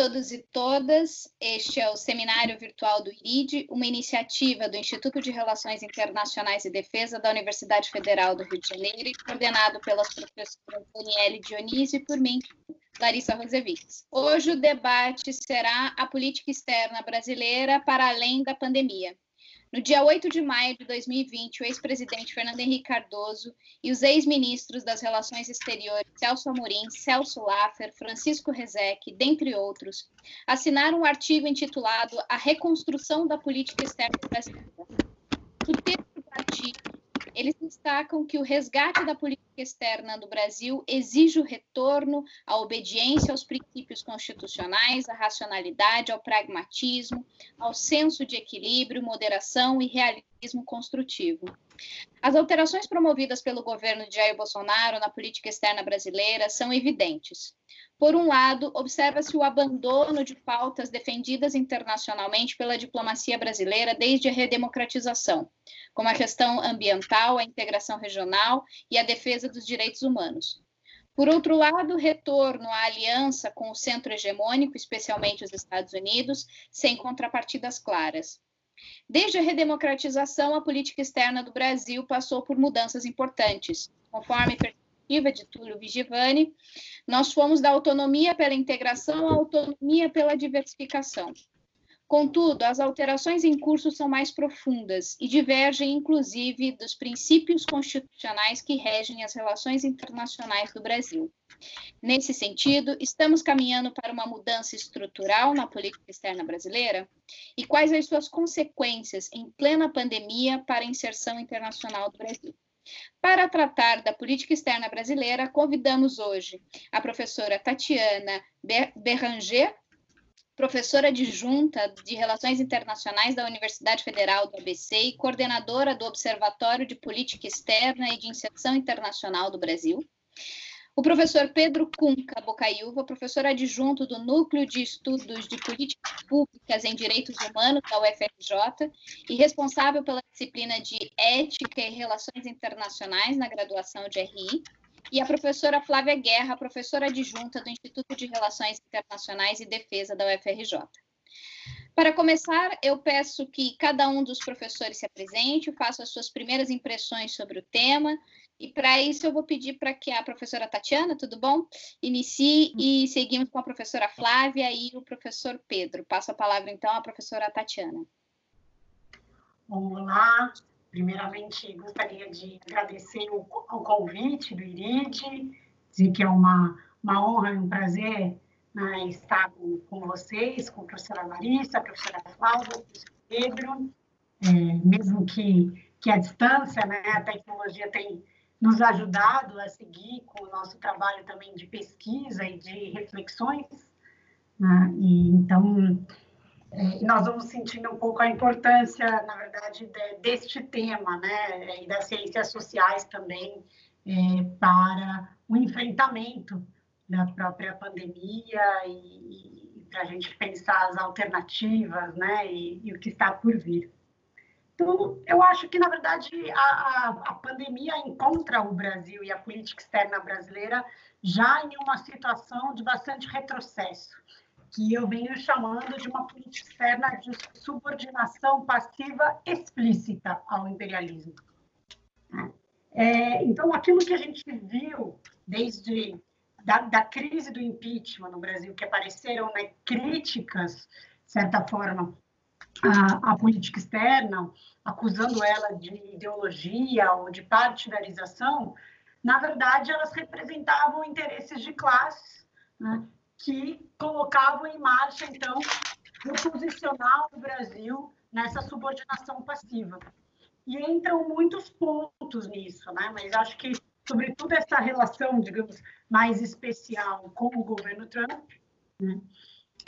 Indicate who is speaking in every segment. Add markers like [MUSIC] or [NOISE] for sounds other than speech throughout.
Speaker 1: Todos e todas. Este é o Seminário Virtual do IRID, uma iniciativa do Instituto de Relações Internacionais e Defesa da Universidade Federal do Rio de Janeiro coordenado pelas professoras Daniele Dionísio e por mim, Larissa Rosevitz. Hoje o debate será a política externa brasileira para além da pandemia. No dia 8 de maio de 2020, o ex-presidente Fernando Henrique Cardoso e os ex-ministros das Relações Exteriores Celso Amorim, Celso Laffer, Francisco Rezec, dentre outros, assinaram um artigo intitulado A Reconstrução da Política Externa Brasileira. No texto do artigo, eles destacam que o resgate da política externa do Brasil exige o retorno à obediência aos princípios constitucionais, à racionalidade, ao pragmatismo, ao senso de equilíbrio, moderação e realismo construtivo. As alterações promovidas pelo governo de Jair Bolsonaro na política externa brasileira são evidentes. Por um lado, observa-se o abandono de pautas defendidas internacionalmente pela diplomacia brasileira desde a redemocratização, como a questão ambiental, a integração regional e a defesa dos direitos humanos. Por outro lado, retorno à aliança com o centro hegemônico, especialmente os Estados Unidos, sem contrapartidas claras. Desde a redemocratização, a política externa do Brasil passou por mudanças importantes, conforme perspectiva de Túlio Vigivani, nós fomos da autonomia pela integração à autonomia pela diversificação. Contudo, as alterações em curso são mais profundas e divergem, inclusive, dos princípios constitucionais que regem as relações internacionais do Brasil. Nesse sentido, estamos caminhando para uma mudança estrutural na política externa brasileira? E quais as suas consequências em plena pandemia para a inserção internacional do Brasil? Para tratar da política externa brasileira, convidamos hoje a professora Tatiana Berranger, professora adjunta de Relações Internacionais da Universidade Federal do ABC e coordenadora do Observatório de Política Externa e de Inserção Internacional do Brasil. O professor Pedro Cunca Bocaiúva, professor adjunto do Núcleo de Estudos de Políticas Públicas em Direitos Humanos da UFRJ e responsável pela disciplina de Ética e Relações Internacionais na graduação de RI. E a professora Flávia Guerra, professora adjunta do Instituto de Relações Internacionais e Defesa da UFRJ. Para começar, eu peço que cada um dos professores se apresente, faça as suas primeiras impressões sobre o tema, e para isso eu vou pedir para que a professora Tatiana, tudo bom? Inicie e seguimos com a professora Flávia e o professor Pedro. Passo a palavra então à professora Tatiana.
Speaker 2: Olá, primeiramente gostaria de agradecer o, o convite do IRID, dizer que é uma, uma honra e um prazer né, estar com, com, vocês, com a professora Larissa, a professora Flávia, o professor Pedro, é, mesmo que, que a distância, né, a tecnologia tem nos ajudado a seguir com o nosso trabalho também de pesquisa e de reflexões. Né? E, então, é, nós vamos sentindo um pouco a importância, na verdade, de, deste tema, né, e das ciências sociais também, é, para o enfrentamento da própria pandemia e, e para a gente pensar as alternativas, né, e, e o que está por vir. Então, eu acho que, na verdade, a, a, a, pandemia encontra o Brasil e a política externa brasileira já em uma situação de bastante retrocesso, que eu venho chamando de uma política externa de subordinação passiva explícita ao imperialismo. É, então, aquilo que a gente viu desde da, da, crise do impeachment no Brasil, que apareceram né, críticas, de certa forma, à, política externa, acusando ela de ideologia ou de partidarização, na verdade, elas representavam interesses de classes né, que colocavam em marcha, então, o posicionar o Brasil nessa subordinação passiva. E entram muitos pontos nisso, né? mas acho que, sobretudo, essa relação, digamos, mais especial com o governo Trump, né?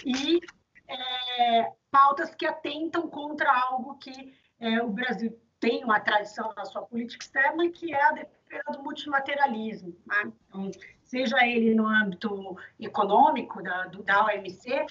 Speaker 2: e é, pautas que atentam contra algo que é, o Brasil tem uma tradição na sua política externa que é a defesa do multilateralismo. Né? Então, seja ele no âmbito econômico da, do, da OMC,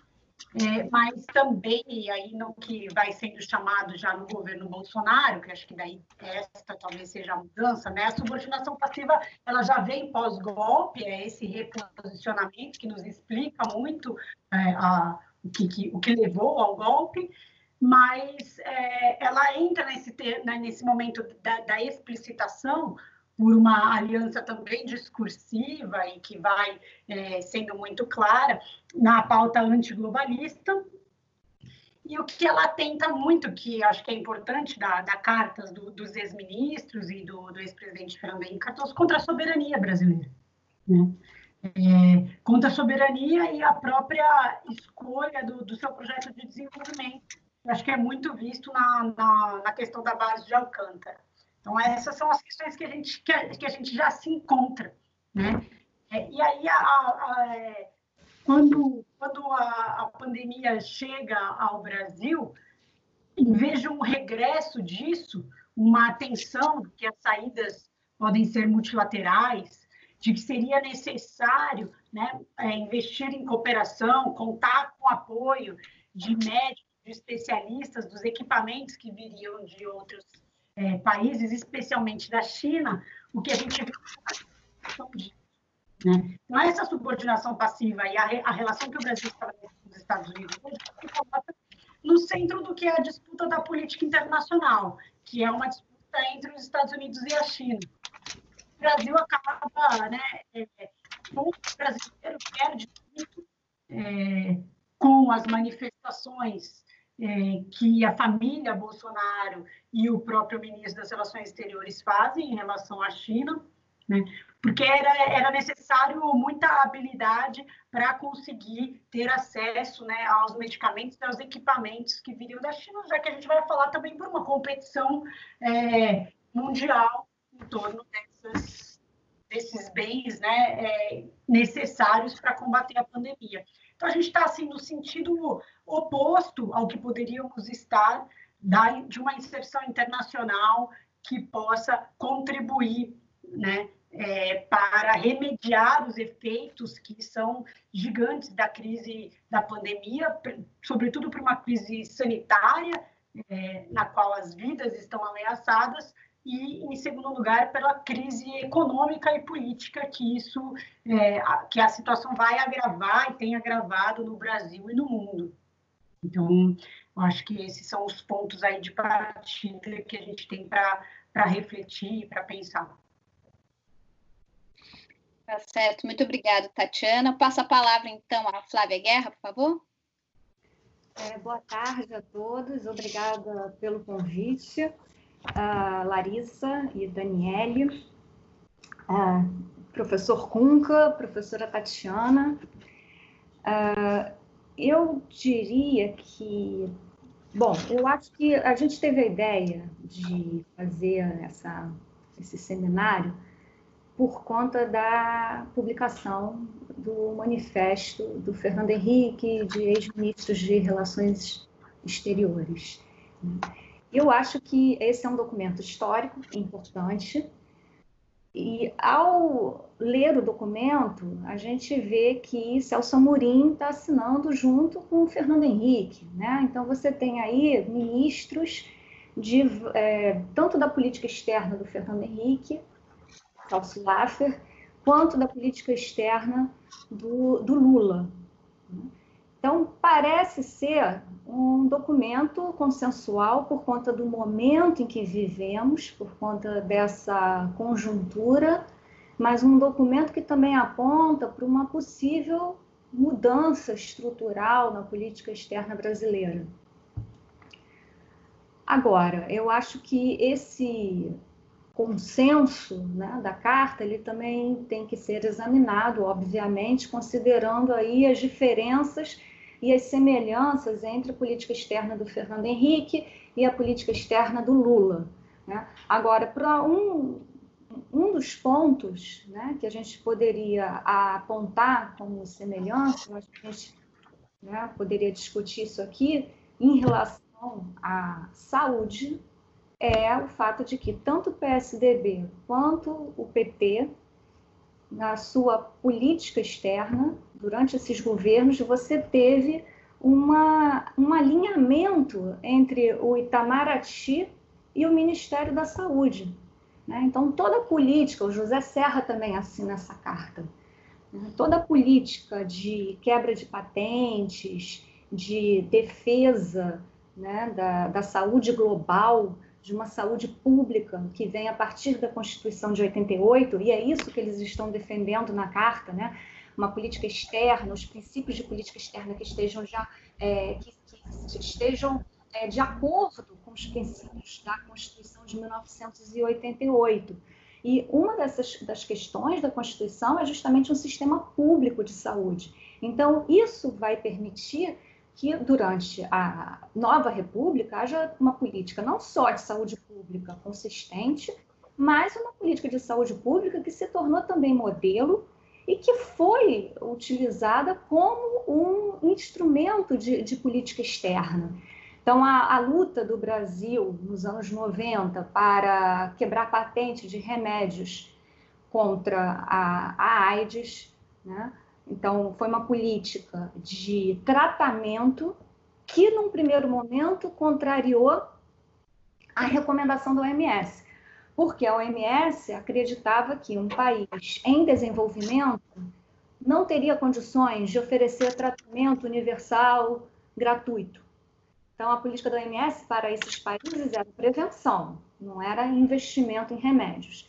Speaker 2: é, mas também, aí no que vai sendo chamado já no governo Bolsonaro, que acho que daí esta talvez seja a mudança, né? A subordinação passiva, ela já vem pós-golpe, é esse reposicionamento que nos explica muito é, a, o, que, que, o que levou ao golpe, mas é, ela entra nesse, né, nesse momento da, da explicitação por uma aliança também discursiva e que vai é, sendo muito clara na pauta antiglobalista. E o que ela tenta muito, que acho que é importante da, da cartas do, dos ex-ministros e do, do ex-presidente Fernando Henrique Cardoso, contra a soberania brasileira. Né? É, contra a soberania e a própria escolha do, do seu projeto de desenvolvimento. Acho que é muito visto na, na, na questão da base de Alcântara. Então, essas são as questões que a gente, que a, que a gente já se encontra. Né? É, e aí, a, a, é, quando, quando a, pandemia chega ao Brasil, de um regresso disso, uma atenção que as saídas podem ser multilaterais, de que seria necessário né, é, investir em cooperação, contar com o apoio de médicos, de especialistas, dos equipamentos que viriam de outros é, países, especialmente da China, o que a gente né? Então, essa subordinação passiva e a, a relação que o Brasil estabelece com os Estados Unidos hoje coloca no centro do que é a disputa da política internacional, que é uma disputa entre os Estados Unidos e a China. O Brasil acaba, né, é, o brasileiro perde muito é, com as manifestações é, que a família Bolsonaro e o próprio ministro das Relações Exteriores fazem em relação à China, né? porque era, era necessário muita habilidade para conseguir ter acesso né, aos medicamentos e aos equipamentos que viriam da China, já que a gente vai falar também por uma competição é, mundial em torno dessas, desses bens né, é, necessários para combater a pandemia. Então, a gente está assim, no sentido oposto ao que poderíamos estar de uma inserção internacional que possa contribuir né, é, para remediar os efeitos que são gigantes da crise da pandemia, sobretudo por uma crise sanitária, é, na qual as vidas estão ameaçadas, e, em segundo lugar, pela crise econômica e política que isso, é, a, que a situação vai agravar e tem agravado no Brasil e no mundo. Então, eu acho que esses são os pontos aí de partida que a gente tem para refletir e para pensar.
Speaker 1: Tá certo, muito obrigada, Tatiana. Passa a palavra, então, à Flávia Guerra, por favor.
Speaker 3: É, boa tarde a todos, obrigada pelo convite a Larissa e Daniele, professor Kunka, professora Tatiana. Uh, eu diria que, bom, eu acho que a gente teve a ideia de fazer essa, esse seminário por conta da publicação do manifesto do Fernando Henrique, de ex-ministros de Relações Exteriores. Eu acho que esse é um documento histórico importante. E ao ler o documento, a gente vê que Celso Amorim está assinando junto com o Fernando Henrique. Né? Então, você tem aí ministros de, é, tanto da política externa do Fernando Henrique, Celso Laffer, quanto da política externa do, do Lula. Então, parece ser um documento consensual por conta do momento em que vivemos, por conta dessa conjuntura, mas um documento que também aponta para uma possível mudança estrutural na política externa brasileira. Agora, eu acho que esse consenso né, da carta ele também tem que ser examinado, obviamente, considerando aí as diferenças e as semelhanças entre a política externa do Fernando Henrique e a política externa do Lula. Né? Agora, para um, um dos pontos né, que a gente poderia apontar como semelhança, que a gente né, poderia discutir isso aqui, em relação à saúde, é o fato de que tanto o PSDB quanto o PT, na sua política externa, durante esses governos, você teve uma, um alinhamento entre o Itamaraty e o Ministério da Saúde. Né? Então, toda a política, o José Serra também assina essa carta, né? toda a política de quebra de patentes, de defesa né, da, da saúde global, de uma saúde pública que vem a partir da Constituição de 88, e é isso que eles estão defendendo na carta, né? Uma política externa, os princípios de política externa que estejam já é, que, que, estejam é, de acordo com os princípios da Constituição de 1988. E uma dessas das questões da Constituição é justamente um sistema público de saúde. Então, isso vai permitir que durante a nova república haja uma política não só de saúde pública consistente, mas uma política de saúde pública que se tornou também modelo e que foi utilizada como um instrumento de, de política externa. Então, a, a, luta do Brasil nos anos 90 para quebrar patente de remédios contra a, a AIDS, né? então, foi uma política de tratamento que, num primeiro momento, contrariou a recomendação da OMS porque a OMS acreditava que um país em desenvolvimento não teria condições de oferecer tratamento universal gratuito. Então, a política da OMS para esses países era prevenção, não era investimento em remédios.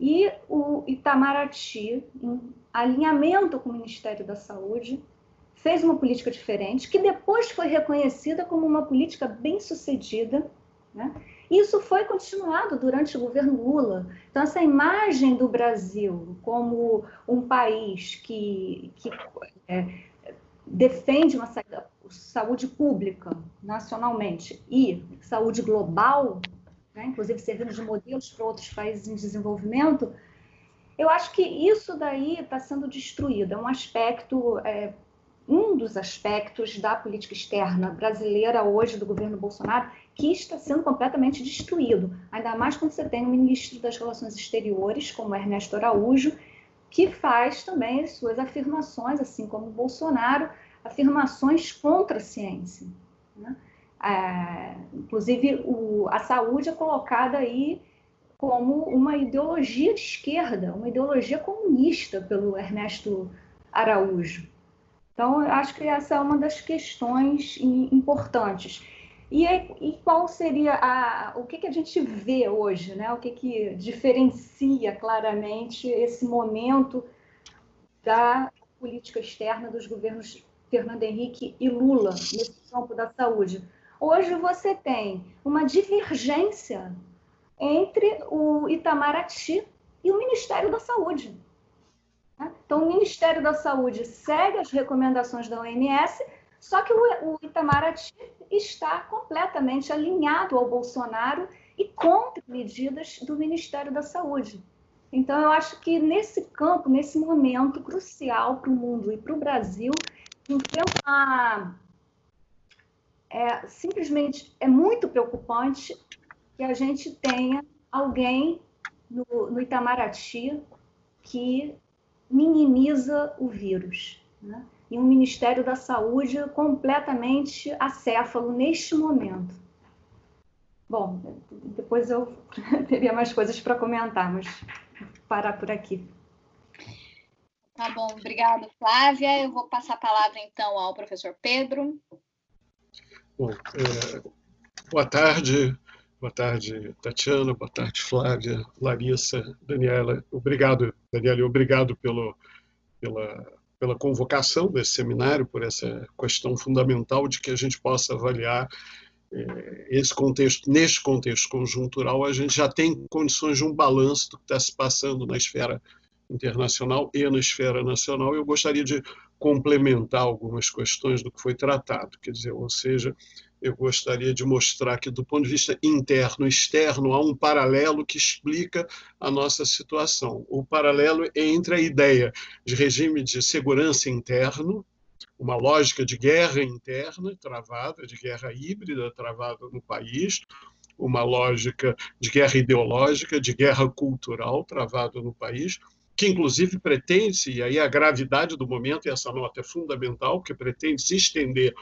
Speaker 3: E o Itamaraty, em alinhamento com o Ministério da Saúde, fez uma política diferente, que depois foi reconhecida como uma política bem sucedida, né? Isso foi continuado durante o governo Lula. Então, essa imagem do Brasil como um país que, que é, defende uma saúde pública nacionalmente e saúde global, né, inclusive servindo de modelos para outros países em desenvolvimento, eu acho que isso daí está sendo destruído. É um aspecto é, um dos aspectos da política externa brasileira hoje do governo Bolsonaro que está sendo completamente destruído. Ainda mais quando você tem um ministro das Relações Exteriores, como Ernesto Araújo, que faz também as suas afirmações, assim como Bolsonaro, afirmações contra a ciência. Né? É, inclusive, o, a saúde é colocada aí como uma ideologia de esquerda, uma ideologia comunista pelo Ernesto Araújo. Então, acho que essa é uma das questões importantes. E, e qual seria a, o que, que a gente vê hoje, né? O que, que diferencia claramente esse momento da política externa dos governos Fernando Henrique e Lula nesse campo da saúde? Hoje você tem uma divergência entre o Itamaraty e o Ministério da Saúde. Né? Então, o Ministério da Saúde segue as recomendações da OMS, só que o, Itamaraty está completamente alinhado ao Bolsonaro e contra medidas do Ministério da Saúde. Então, eu acho que nesse campo, nesse momento crucial para o mundo e para o Brasil, é, simplesmente é muito preocupante que a gente tenha alguém no, no Itamaraty que minimiza o vírus. Né? E um Ministério da Saúde completamente acéfalo neste momento. Bom, depois eu [LAUGHS] teria mais coisas para comentar, mas vou parar por aqui.
Speaker 1: Tá bom, obrigada, Flávia. Eu vou passar a palavra então ao professor Pedro.
Speaker 4: Bom, é, boa tarde, Boa tarde, Tatiana. Boa tarde, Flávia, Larissa, Daniela. Obrigado, Daniela, obrigado pelo, pela, pela convocação desse seminário, por essa questão fundamental de que a gente possa avaliar eh, esse contexto, neste contexto conjuntural, a gente já tem condições de um balanço do que está se passando na esfera internacional e na esfera nacional. Eu gostaria de complementar algumas questões do que foi tratado, quer dizer, ou seja, eu gostaria de mostrar que, do ponto de vista interno e externo, há um paralelo que explica a nossa situação. O paralelo é entre a ideia de regime de segurança interno, uma lógica de guerra interna travada, de guerra híbrida travada no país, uma lógica de guerra ideológica, de guerra cultural travada no país, que inclusive pretende-se, e aí a gravidade do momento, e essa nota é fundamental, que pretende se estender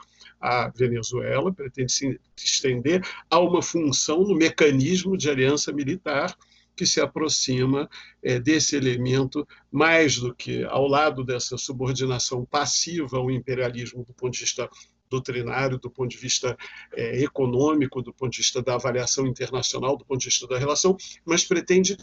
Speaker 4: à Venezuela, pretende se estender a uma função no mecanismo de aliança militar que se aproxima é, desse elemento mais do que ao lado dessa subordinação passiva ao imperialismo do ponto de vista doutrinário, do ponto de vista é, econômico, do ponto de vista da avaliação internacional, do ponto de vista da relação, mas pretende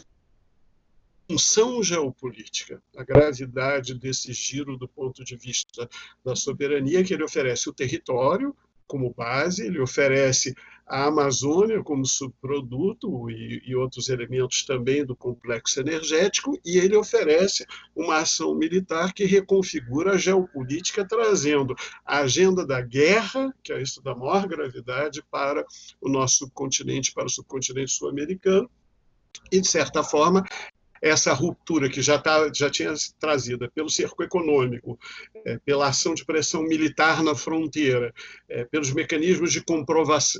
Speaker 4: função geopolítica, a gravidade desse giro do ponto de vista da soberania, que ele oferece o território como base, ele oferece a Amazônia como subproduto e, e, outros elementos também do complexo energético, e ele oferece uma ação militar que reconfigura a geopolítica, trazendo a agenda da guerra, que é isso da maior gravidade, para o nosso continente, para o subcontinente sul-americano, e, de certa forma, essa ruptura que já, tá, já tinha trazida pelo cerco econômico, é, pela ação de pressão militar na fronteira, é, pelos mecanismos de,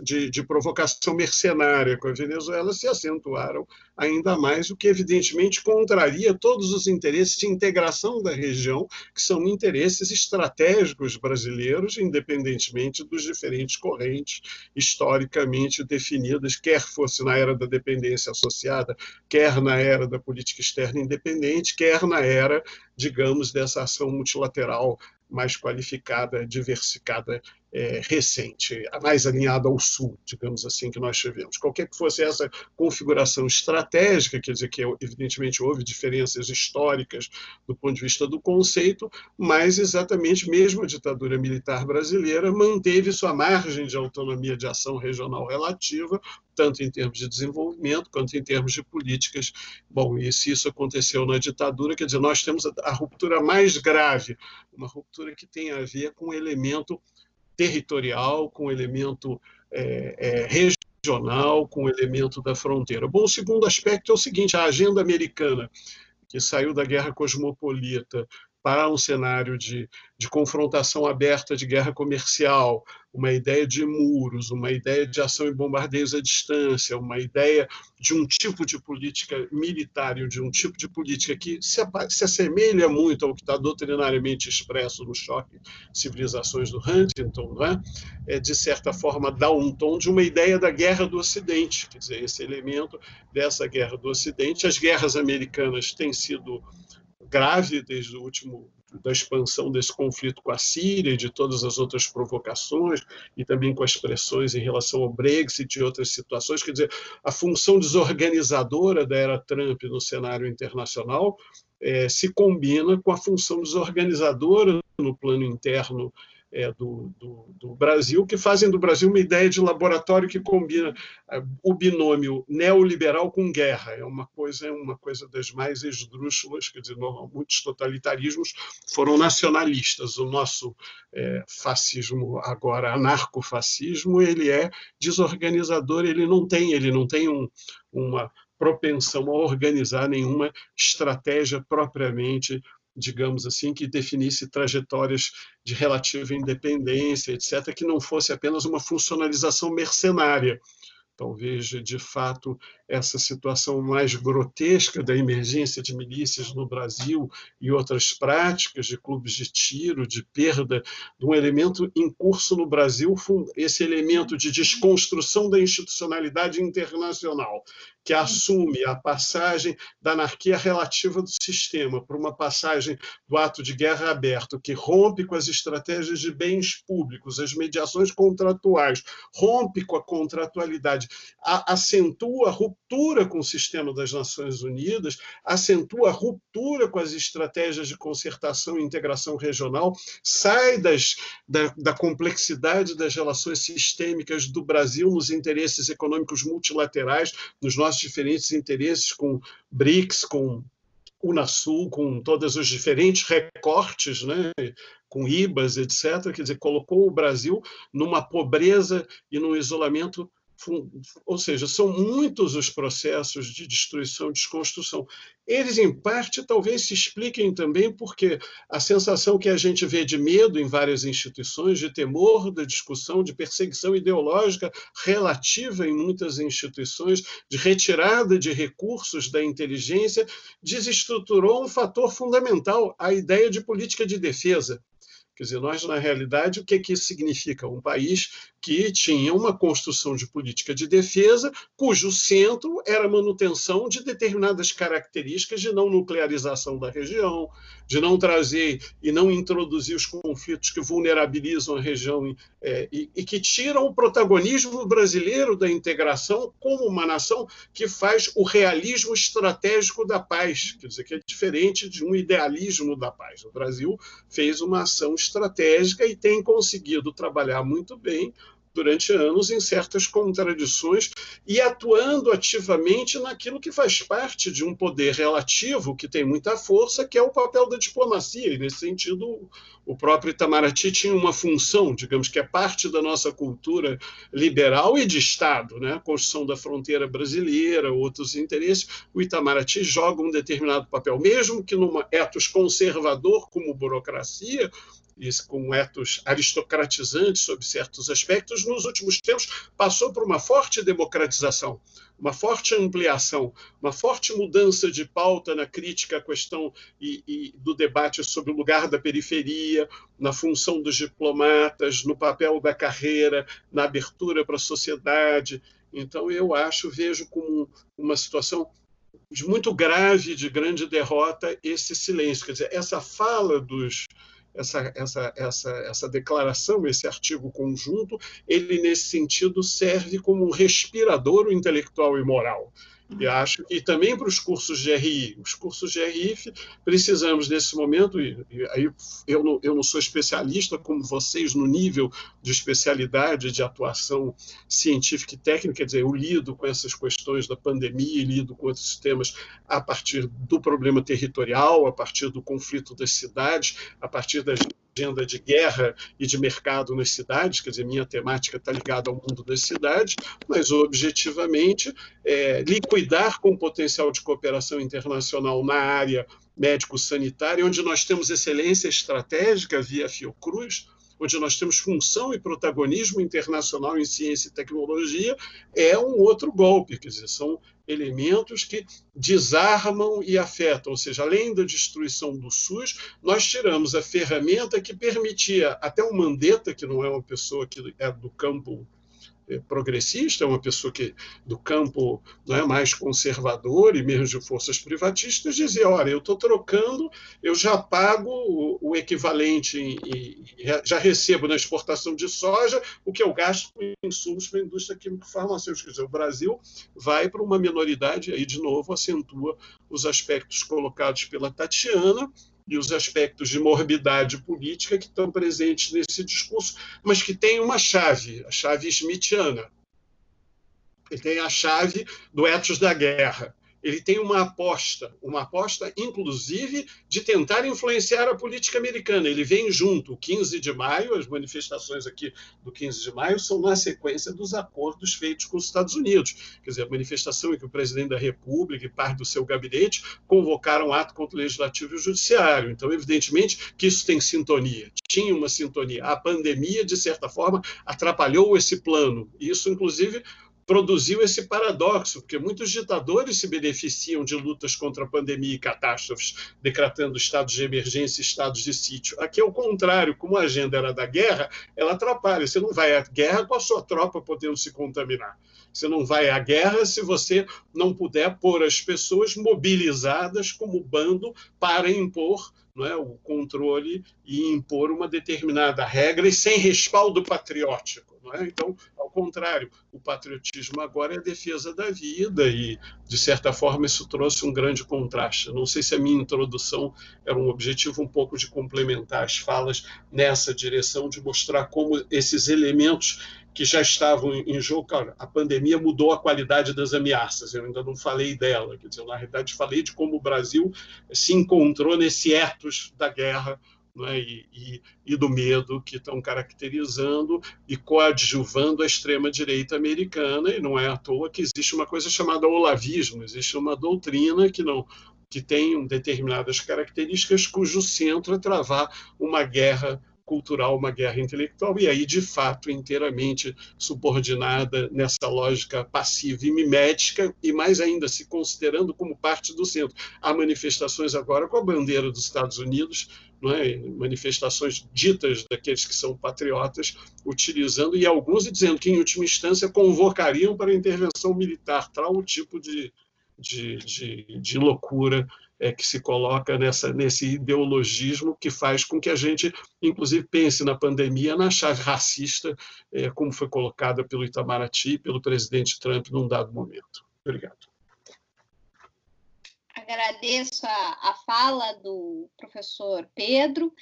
Speaker 4: de, de, provocação mercenária com a Venezuela, se acentuaram ainda mais, o que evidentemente contraria todos os interesses de integração da região, que são interesses estratégicos brasileiros, independentemente dos diferentes correntes historicamente definidas, quer fosse na era da dependência associada, quer na era da política política externa independente, quer na era, digamos, dessa ação multilateral mais qualificada, diversificada é, recente, mais alinhada ao sul, digamos assim, que nós tivemos. Qualquer que fosse essa configuração estratégica, quer dizer que evidentemente houve diferenças históricas do ponto de vista do conceito, mas exatamente mesmo a ditadura militar brasileira manteve sua margem de autonomia de ação regional relativa, tanto em termos de desenvolvimento quanto em termos de políticas. Bom, e se isso aconteceu na ditadura, quer dizer, nós temos a, a ruptura mais grave, uma ruptura que tem a ver com o elemento territorial, com o elemento é, é, regional, com o elemento da fronteira. Bom, o segundo aspecto é o seguinte: a agenda americana, que saiu da guerra cosmopolita para um cenário de, de confrontação aberta de guerra comercial, uma ideia de muros, uma ideia de ação em bombardeios à distância, uma ideia de um tipo de política militar e de um tipo de política que se, se assemelha muito ao que está doutrinariamente expresso no choque civilizações do Huntington, não é? é? de certa forma dá um tom de uma ideia da guerra do Ocidente, quer dizer, esse elemento dessa guerra do Ocidente. As guerras americanas têm sido grave desde o último da expansão desse conflito com a Síria e de todas as outras provocações, e também com as pressões em relação ao Brexit e outras situações. Quer dizer, a função desorganizadora da era Trump no cenário internacional é, se combina com a função desorganizadora no plano interno é, do, do, do, Brasil, que fazem do Brasil uma ideia de laboratório que combina é, o binômio neoliberal com guerra. É uma coisa, é uma coisa das mais esdrúxulas, quer dizer, muitos totalitarismos foram nacionalistas. O nosso é, fascismo agora, anarcofascismo, ele é desorganizador, ele não tem, ele não tem um, uma propensão a organizar nenhuma estratégia propriamente digamos assim, que definisse trajetórias de relativa independência, etc., que não fosse apenas uma funcionalização mercenária, talvez de fato essa situação mais grotesca da emergência de milícias no Brasil e outras práticas de clubes de tiro, de perda de um elemento em curso no Brasil, esse elemento de desconstrução da institucionalidade internacional, que assume a passagem da anarquia relativa do sistema para uma passagem do ato de guerra aberto, que rompe com as estratégias de bens públicos, as mediações contratuais, rompe com a contratualidade, acentua a ruptura com o sistema das Nações Unidas, acentua a ruptura com as estratégias de concertação e integração regional, sai das, da, da complexidade das relações sistêmicas do Brasil nos interesses econômicos multilaterais, nos nossos diferentes interesses com BRICS, com Unasul, com todos os diferentes recortes, né, com IBAs, etc., quer dizer, colocou o Brasil numa pobreza e num isolamento ou seja, são muitos os processos de destruição, desconstrução. Eles, em parte, talvez se expliquem também porque a sensação que a gente vê de medo em várias instituições, de temor da discussão, de perseguição ideológica relativa em muitas instituições, de retirada de recursos da inteligência, desestruturou um fator fundamental, a ideia de política de defesa. Quer dizer, nós, na realidade, o que, que isso significa? Um país que tinha uma construção de política de defesa, cujo centro era a manutenção de determinadas características de não nuclearização da região, de não trazer e não introduzir os conflitos que vulnerabilizam a região é, e, e, que tiram o protagonismo brasileiro da integração como uma nação que faz o realismo estratégico da paz, quer dizer, que é diferente de um idealismo da paz. O Brasil fez uma ação estratégica e tem conseguido trabalhar muito bem durante anos em certas contradições e atuando ativamente naquilo que faz parte de um poder relativo que tem muita força, que é o papel da diplomacia. E, nesse sentido, o próprio Itamaraty tinha uma função, digamos que é parte da nossa cultura liberal e de Estado, né? construção da fronteira brasileira, outros interesses. O Itamaraty joga um determinado papel, mesmo que num etos conservador como burocracia, com etos aristocratizantes sob certos aspectos, nos últimos tempos passou por uma forte democratização, uma forte ampliação, uma forte mudança de pauta na crítica à questão e, e do debate sobre o lugar da periferia, na função dos diplomatas, no papel da carreira, na abertura para a sociedade. Então, eu acho, vejo como uma situação de muito grave, de grande derrota, esse silêncio. Quer dizer, essa fala dos, essa, essa, essa, essa declaração, esse artigo conjunto, ele, nesse sentido, serve como um respirador intelectual e moral. E acho e também para os cursos de RI. Os cursos de RI precisamos nesse momento, e, e aí eu não, eu não sou especialista como vocês no nível de especialidade de atuação científica e técnica, quer dizer, eu lido com essas questões da pandemia, lido com outros temas a partir do problema territorial, a partir do conflito das cidades, a partir das agenda de guerra e de mercado nas cidades, quer dizer, minha temática está ligada ao mundo das cidades, mas objetivamente é, liquidar com potencial de cooperação internacional na área médico-sanitária, onde nós temos excelência estratégica via Fiocruz, onde nós temos função e protagonismo internacional em ciência e tecnologia, é um outro golpe, quer dizer, são elementos que desarmam e afetam, ou seja, além da destruição do SUS, nós tiramos a ferramenta que permitia até o Mandetta, que não é uma pessoa que é do campo progressista, é uma pessoa que do campo não é mais conservador e mesmo de forças privatistas, dizia: olha, eu estou trocando, eu já pago o, o equivalente e, já recebo na exportação de soja o que eu gasto com insumos para a indústria químico-farmacêutica. Dizer, o Brasil vai para uma minoridade, aí de novo acentua os aspectos colocados pela Tatiana, e os aspectos de morbidade política que estão presentes nesse discurso, mas que tem uma chave, a chave smithiana. Ele tem a chave do ethos da guerra ele tem uma aposta, uma aposta, inclusive, de tentar influenciar a política americana. Ele vem junto, 15 de maio, as manifestações aqui do 15 de maio são na sequência dos acordos feitos com os Estados Unidos. Quer dizer, a manifestação em que o presidente da República e parte do seu gabinete convocaram um ato contra o Legislativo e o Judiciário. Então, evidentemente, que isso tem sintonia. Tinha uma sintonia. A pandemia, de certa forma, atrapalhou esse plano. Isso, inclusive, produziu esse paradoxo, porque muitos ditadores se beneficiam de lutas contra a pandemia e catástrofes, decretando estados de emergência e estados de sítio. Aqui é o contrário, como a agenda era da guerra, ela atrapalha. Você não vai à guerra com a sua tropa podendo se contaminar. Você não vai à guerra se você não puder pôr as pessoas mobilizadas como bando para impor é, o controle e impor uma determinada regra e sem respaldo patriótico. É? Então, ao contrário, o patriotismo agora é a defesa da vida e, de certa forma, isso trouxe um grande contraste. Não sei se a minha introdução era um objetivo um pouco de complementar as falas nessa direção, de mostrar como esses elementos que já estavam em jogo, cara, a pandemia mudou a qualidade das ameaças, eu ainda não falei dela, quer dizer, na realidade falei de como o Brasil se encontrou nesse ethos da guerra é? e, e, e, do medo que estão caracterizando e coadjuvando a extrema-direita americana, e não é à toa que existe uma coisa chamada olavismo, existe uma doutrina que não que tem determinadas características cujo centro é travar uma guerra cultural, uma guerra intelectual, e aí, de fato, inteiramente subordinada nessa lógica passiva e mimética, e mais ainda se considerando como parte do centro. Há manifestações agora com a bandeira dos Estados Unidos, é? manifestações ditas daqueles que são patriotas, utilizando, e alguns dizendo que, em última instância, convocariam para intervenção militar, tal tipo de, de, de, de loucura é, que se coloca nessa, nesse ideologismo que faz com que a gente, inclusive, pense na pandemia na chave racista, é, como foi colocada pelo Itamaraty pelo presidente Trump num dado momento. Obrigado.
Speaker 1: Agradeço a, a fala do professor Pedro.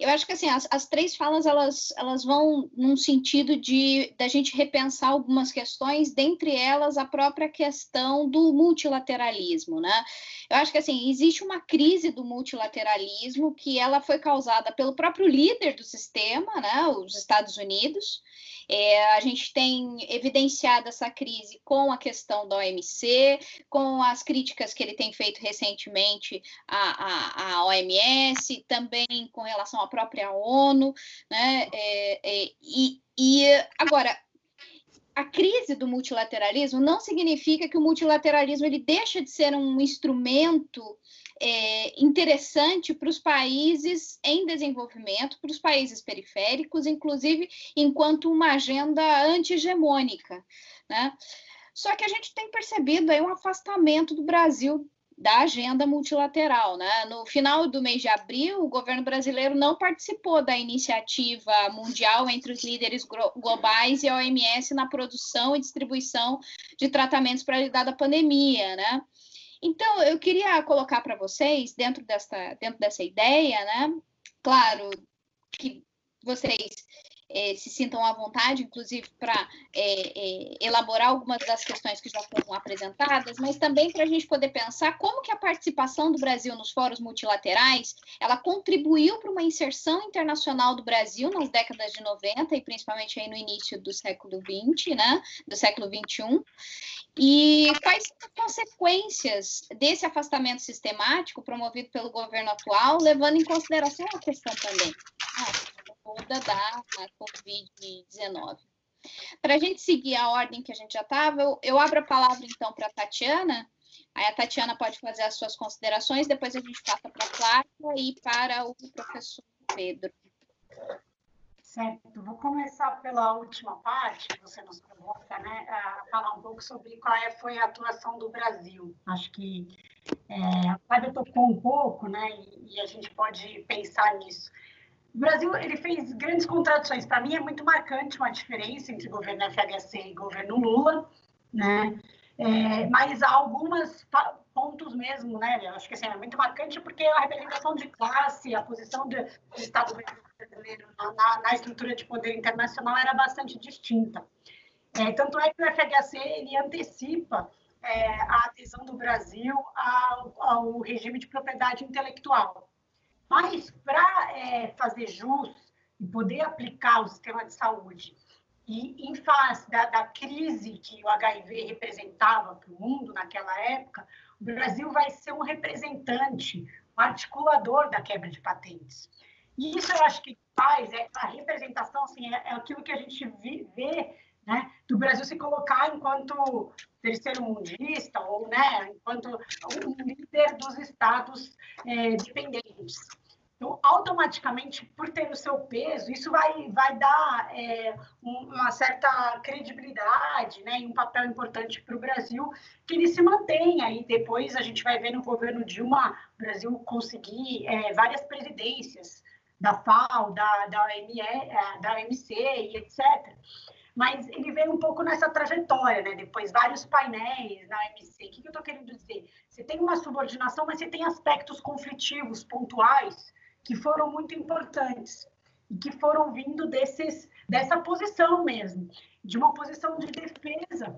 Speaker 1: Eu acho que assim, as, as, três falas elas, elas vão num sentido de da gente repensar algumas questões, dentre elas a própria questão do multilateralismo, né? Eu acho que assim, existe uma crise do multilateralismo que ela foi causada pelo próprio líder do sistema, né, os Estados Unidos. É, a gente tem evidenciado essa crise com a questão da OMC, com as críticas que ele tem feito recentemente à, à, à OMS, também com relação à própria ONU, né? É, é, e, e agora a crise do multilateralismo não significa que o multilateralismo ele deixa de ser um instrumento é, interessante para os países em desenvolvimento, para os países periféricos, inclusive enquanto uma agenda anti-hegemônica. Né? Só que a gente tem percebido aí um afastamento do Brasil da agenda multilateral. Né? No final do mês de abril, o governo brasileiro não participou da iniciativa mundial entre os líderes globais e a OMS na produção e distribuição de tratamentos para lidar da pandemia. Né? Então, eu queria colocar para vocês, dentro dessa, dentro dessa ideia, né? Claro que vocês é, se sintam à vontade, inclusive, para é, é, elaborar algumas das questões que já foram apresentadas, mas também para a gente poder pensar como que a participação do Brasil nos fóruns multilaterais, ela contribuiu para uma inserção internacional do Brasil nas décadas de 90 e principalmente aí no início do século 20, né, do século 21, e quais são as consequências desse afastamento sistemático promovido pelo governo atual, levando em consideração a questão também? Ah, toda da Covid-19? Para a gente seguir a ordem que a gente já estava, eu, eu abro a palavra então para a Tatiana. Aí a Tatiana pode fazer as suas considerações, depois a gente passa para a Flávia e para o professor Pedro.
Speaker 2: Certo, vou começar pela última parte que você nos provoca, né, a falar um pouco sobre qual é, foi a atuação do Brasil. Acho que é, a Fábio tocou um pouco, né, e, e, a gente pode pensar nisso. O Brasil ele fez grandes contradições. Para mim é muito marcante uma diferença entre governo FHC e governo Lula, né? É, mas há algumas pontos mesmo, né? Eu acho que assim, é muito marcante porque a representação de classe, a posição do Estado brasileiro na, na, estrutura de poder internacional era bastante distinta. É, tanto é que o FHC ele antecipa é, a adesão do Brasil ao, ao, regime de propriedade intelectual. Mas para é, fazer jus e poder aplicar o sistema de saúde e em face da, da crise que o HIV representava para o mundo naquela época, o Brasil vai ser um representante, um articulador da quebra de patentes. E isso eu acho que faz, é, a representação assim, é, é aquilo que a gente vê né, do Brasil se colocar enquanto terceiro mundista ou né, enquanto um líder dos estados é, dependentes. Então, automaticamente, por ter o seu peso, isso vai, vai dar é, uma certa credibilidade né, e um papel importante para o Brasil, que ele se mantenha. E depois a gente vai ver no governo Dilma o Brasil conseguir é, várias presidências da FAO, da, da, OME, é, da OMC e etc. Mas ele veio um pouco nessa trajetória, né? Depois, vários painéis na OMC. O que, que eu estou querendo dizer? Você tem uma subordinação, mas você tem aspectos conflitivos, pontuais, que foram muito importantes e que foram vindo desses, dessa posição mesmo, de uma posição de defesa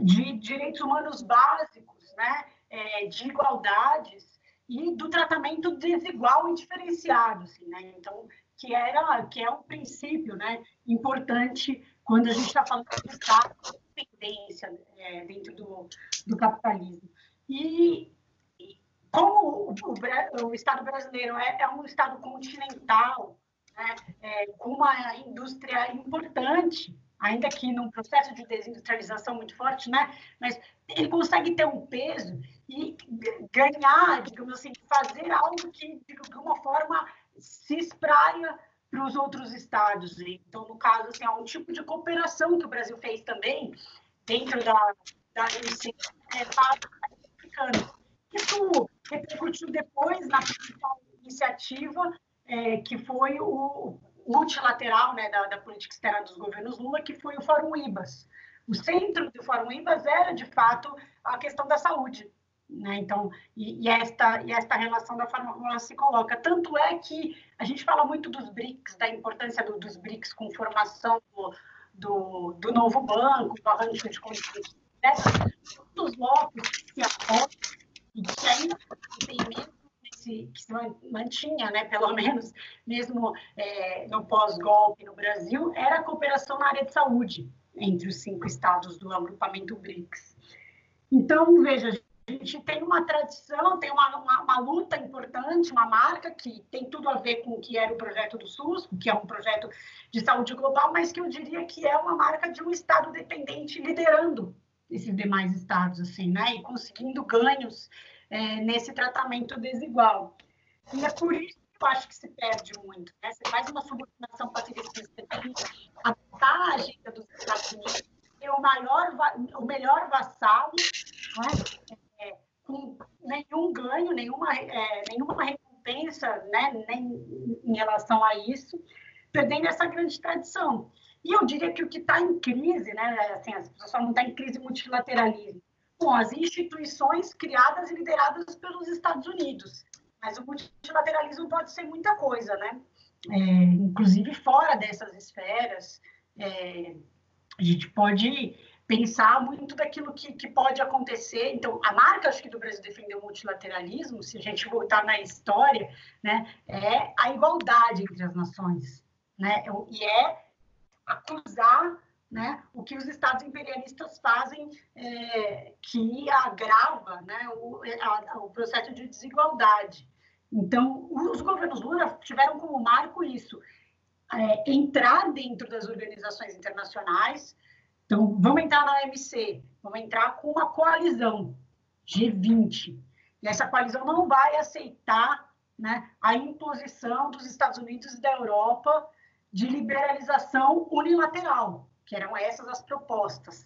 Speaker 2: de direitos humanos básicos, né? É, de igualdades e do tratamento desigual e diferenciado, assim, né? Então, que era que é um princípio, né, importante quando a gente está falando de Estado de dependência é, dentro do, do capitalismo. E, como o, o, Estado brasileiro é, é, um Estado continental, né, é, com uma indústria importante, ainda que num processo de desindustrialização muito forte, né, mas ele consegue ter um peso e ganhar, digamos assim, fazer algo que, de alguma forma, se espraia para os outros estados. Então, no caso, assim, há um tipo de cooperação que o Brasil fez também dentro da, da MC, é, africana. Isso repercutiu depois na principal iniciativa, é, que foi o multilateral né, da, da política externa dos governos Lula, que foi o Fórum IBAS. O centro do Fórum IBAS era, de fato, a questão da saúde. Né? Então, e, e, esta, e esta relação da forma como ela se coloca. Tanto é que a gente fala muito dos BRICS, da importância do, dos BRICS com formação do, do, do novo banco, do arranjo de condições, etc. Dos blocos que se apoiam e que que se mantinha, né, pelo menos, mesmo é, no pós-golpe no Brasil, era a cooperação na área de saúde entre os cinco estados do agrupamento BRICS. Então, veja, a gente tem uma tradição, tem uma, uma, uma, luta importante, uma marca que tem tudo a ver com o que era o projeto do SUS, que é um projeto de saúde global, mas que eu diria que é uma marca de um Estado dependente liderando esses demais estados, assim, né? E conseguindo ganhos é, nesse tratamento desigual. E é por isso que eu acho que se perde muito. Né? Você faz uma subordinação patrimonial, você tem que adaptar a agenda dos Estados Unidos, ter o, maior, o melhor vassalo, né? é, com nenhum ganho, nenhuma, é, nenhuma recompensa né? Nem em relação a isso, perdendo essa grande tradição. E eu diria que o que está em crise, né, assim, as pessoas falam está em crise multilateralismo, com as instituições criadas e lideradas pelos Estados Unidos. Mas o multilateralismo pode ser muita coisa, né? É, inclusive fora dessas esferas, é, a gente pode pensar muito daquilo que, que, pode acontecer. Então, a marca, acho que do Brasil defender o multilateralismo, se a gente voltar na história, né, é a igualdade entre as nações, né? E é acusar né, o que os estados imperialistas fazem é, que agrava né, o, a, o processo de desigualdade. Então, os governos Lula tiveram como marco isso, é, entrar dentro das organizações internacionais. Então, vamos entrar na OMC, vamos entrar com uma coalizão, G20. E essa coalizão não vai aceitar né, a imposição dos Estados Unidos e da Europa de liberalização unilateral que eram essas as propostas.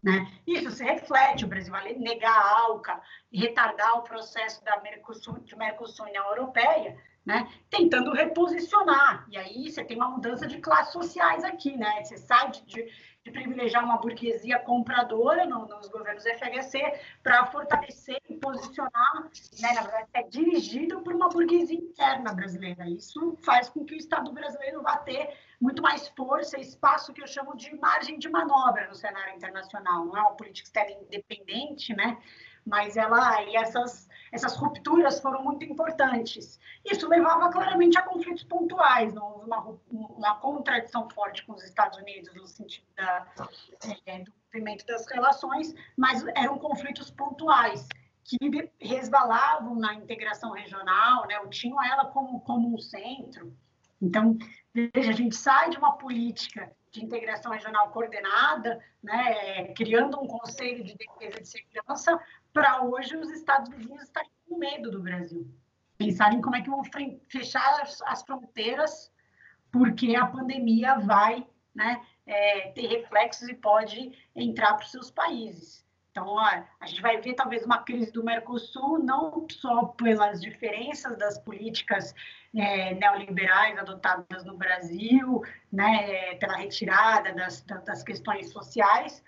Speaker 2: Né? Isso se reflete, o Brasil vai negar a ALCA retardar o processo da Mercosul, de Mercosul na Europeia, né? tentando reposicionar. E aí você tem uma mudança de classes sociais aqui, né? Você sai de, de, de privilegiar uma burguesia compradora no, nos governos FHC para fortalecer e posicionar, né? na verdade, é dirigido por uma burguesia interna brasileira. Isso faz com que o Estado brasileiro vá ter muito mais força espaço que eu chamo de margem de manobra no cenário internacional. Não é uma política externa independente, né? Mas ela e essas essas rupturas foram muito importantes. Isso levava claramente a conflitos pontuais, não houve uma, uma contradição forte com os Estados Unidos no sentido da, é, do movimento das relações, mas eram conflitos pontuais que resvalavam na integração regional, né, ou tinham ela como, como um centro. Então, veja, a gente sai de uma política de integração regional coordenada, né, criando um conselho de defesa de segurança, para hoje os Estados Unidos estarem com medo do Brasil. Pensarem como é que vão fechar as, as fronteiras, porque a pandemia vai né, é, ter reflexos e pode entrar para os seus países. Então, a gente vai ver talvez uma crise do Mercosul, não só pelas diferenças das políticas é, neoliberais adotadas no Brasil, né, pela retirada das, das questões sociais,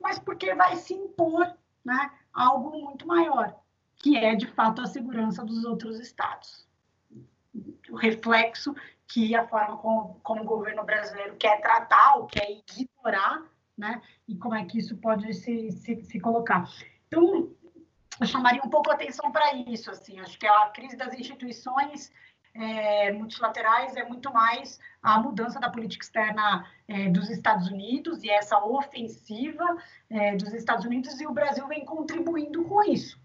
Speaker 2: mas porque vai se impor né, algo muito maior, que é, de fato, a segurança dos outros estados. O reflexo que a forma como, como o governo brasileiro quer tratar ou quer ignorar né? E como é que isso pode se, se, se colocar. Então, eu chamaria um pouco a atenção para isso. Assim, acho que a crise das instituições é, multilaterais é muito mais a mudança da política externa é, dos Estados Unidos e essa ofensiva é, dos Estados Unidos e o Brasil vem contribuindo com isso,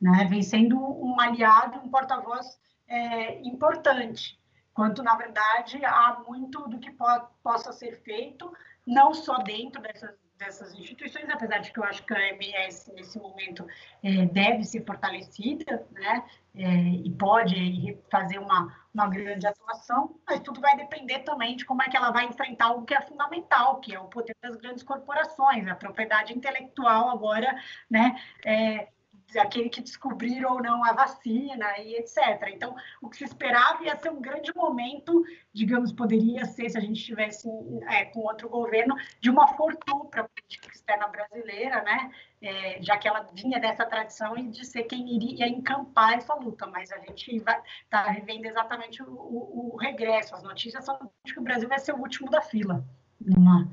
Speaker 2: né? Vem sendo um aliado, um porta-voz é, importante. Quanto na verdade há muito do que po possa ser feito, não só dentro dessas dessas instituições, apesar de que eu acho que a MS, nesse momento, é, deve ser fortalecida, né, é, e pode fazer uma, uma grande atuação, mas tudo vai depender também de como é que ela vai enfrentar algo que é fundamental, que é o poder das grandes corporações, a propriedade intelectual agora, né, é, aquele que descobriram ou não a vacina e etc. Então, o que se esperava ia ser um grande momento, digamos, poderia ser, se a gente estivesse é, com outro governo, de uma fortuna para a política externa brasileira, né? É, já que ela vinha dessa tradição e de ser quem iria encampar essa luta, mas a gente está vivendo exatamente o, o, o, regresso. As notícias são de que o Brasil vai ser o último da fila numa,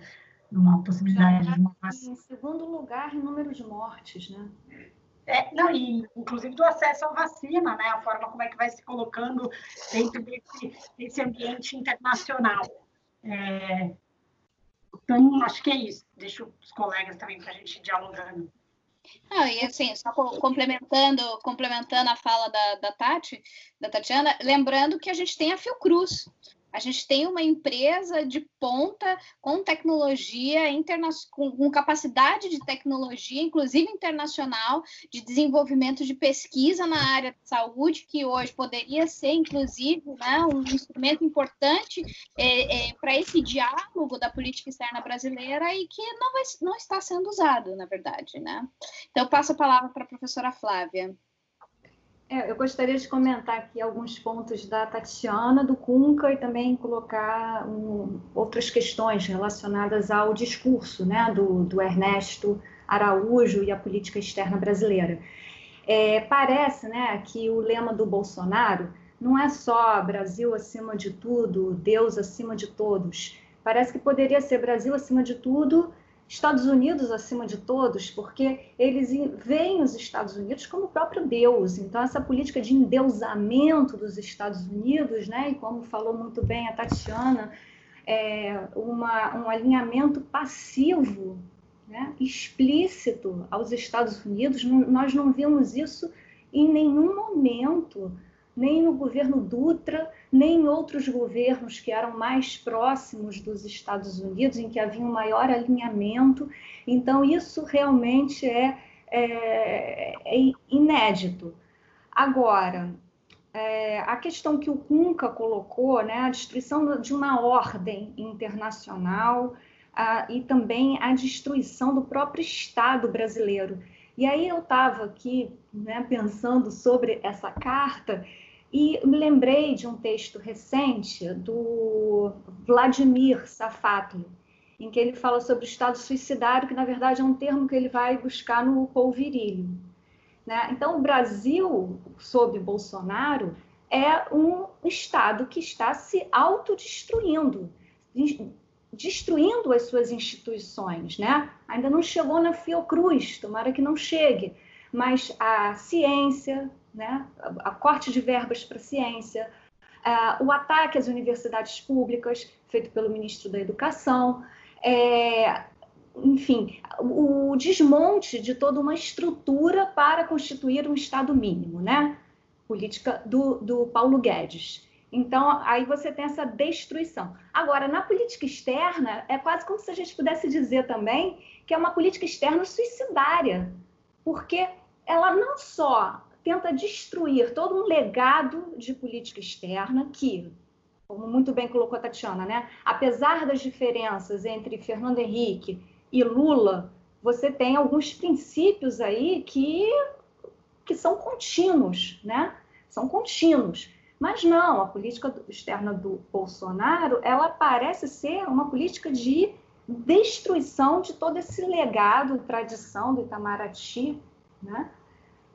Speaker 2: numa possibilidade de uma
Speaker 3: vacina. Em segundo lugar, número de mortes, né?
Speaker 2: É, não, e inclusive do acesso à vacina, né? A forma como é que vai se colocando dentro desse, desse ambiente internacional. É, então, acho que é isso. Deixo os colegas também para a gente dialogando.
Speaker 1: Não, e assim, só complementando, complementando a fala da, da Tati, da Tatiana, lembrando que a gente tem a Fiocruz, a gente tem uma empresa de ponta com tecnologia, interna com, capacidade de tecnologia, inclusive internacional, de desenvolvimento de pesquisa na área de saúde, que hoje poderia ser, inclusive, né, um instrumento importante é, é, para esse diálogo da política externa brasileira e que não, vai, não está sendo usado, na verdade. Né? Então, passo a palavra para a professora Flávia.
Speaker 3: É, eu gostaria de comentar aqui alguns pontos da Tatiana, do Cunca, e também colocar um, outras questões relacionadas ao discurso né, do, do Ernesto Araújo e a política externa brasileira. É, parece né, que o lema do Bolsonaro não é só Brasil acima de tudo, Deus acima de todos. Parece que poderia ser Brasil acima de tudo Estados Unidos acima de todos, porque eles veem os Estados Unidos como o próprio Deus. Então, essa política de endeusamento dos Estados Unidos, né, e como falou muito bem a Tatiana, é uma, um alinhamento passivo, né, explícito aos Estados Unidos, nós não vimos isso em nenhum momento nem no governo Dutra, nem em outros governos que eram mais próximos dos Estados Unidos, em que havia um maior alinhamento. Então, isso realmente é, é, é inédito. Agora, é, a questão que o Cunca colocou, né, a destruição de uma ordem internacional e também a destruição do próprio Estado brasileiro. E aí eu estava aqui né, pensando sobre essa carta e me lembrei de um texto recente do Vladimir Safatli, em que ele fala sobre o estado suicidário, que na verdade é um termo que ele vai buscar no Paul. Né? Então, o Brasil, sob Bolsonaro, é um estado que está se autodestruindo, destruindo as suas instituições. Né? Ainda não chegou na Fiocruz, tomara que não chegue, mas a ciência, né? a corte de verbas para a ciência, uh, o ataque às universidades públicas, feito pelo ministro da Educação, é, enfim, o desmonte de toda uma estrutura para constituir um Estado mínimo, né? Política do, do Paulo Guedes. Então, aí você tem essa destruição. Agora, na política externa, é quase como se a gente pudesse dizer também que é uma política externa suicidária, porque ela não só tenta destruir todo um legado de política externa que, como muito bem colocou a Tatiana, né? apesar das diferenças entre Fernando Henrique e Lula, você tem alguns princípios aí que, que são contínuos, né? São contínuos. Mas não, a política externa do Bolsonaro, ela parece ser uma política de destruição de todo esse legado, tradição do Itamaraty, né?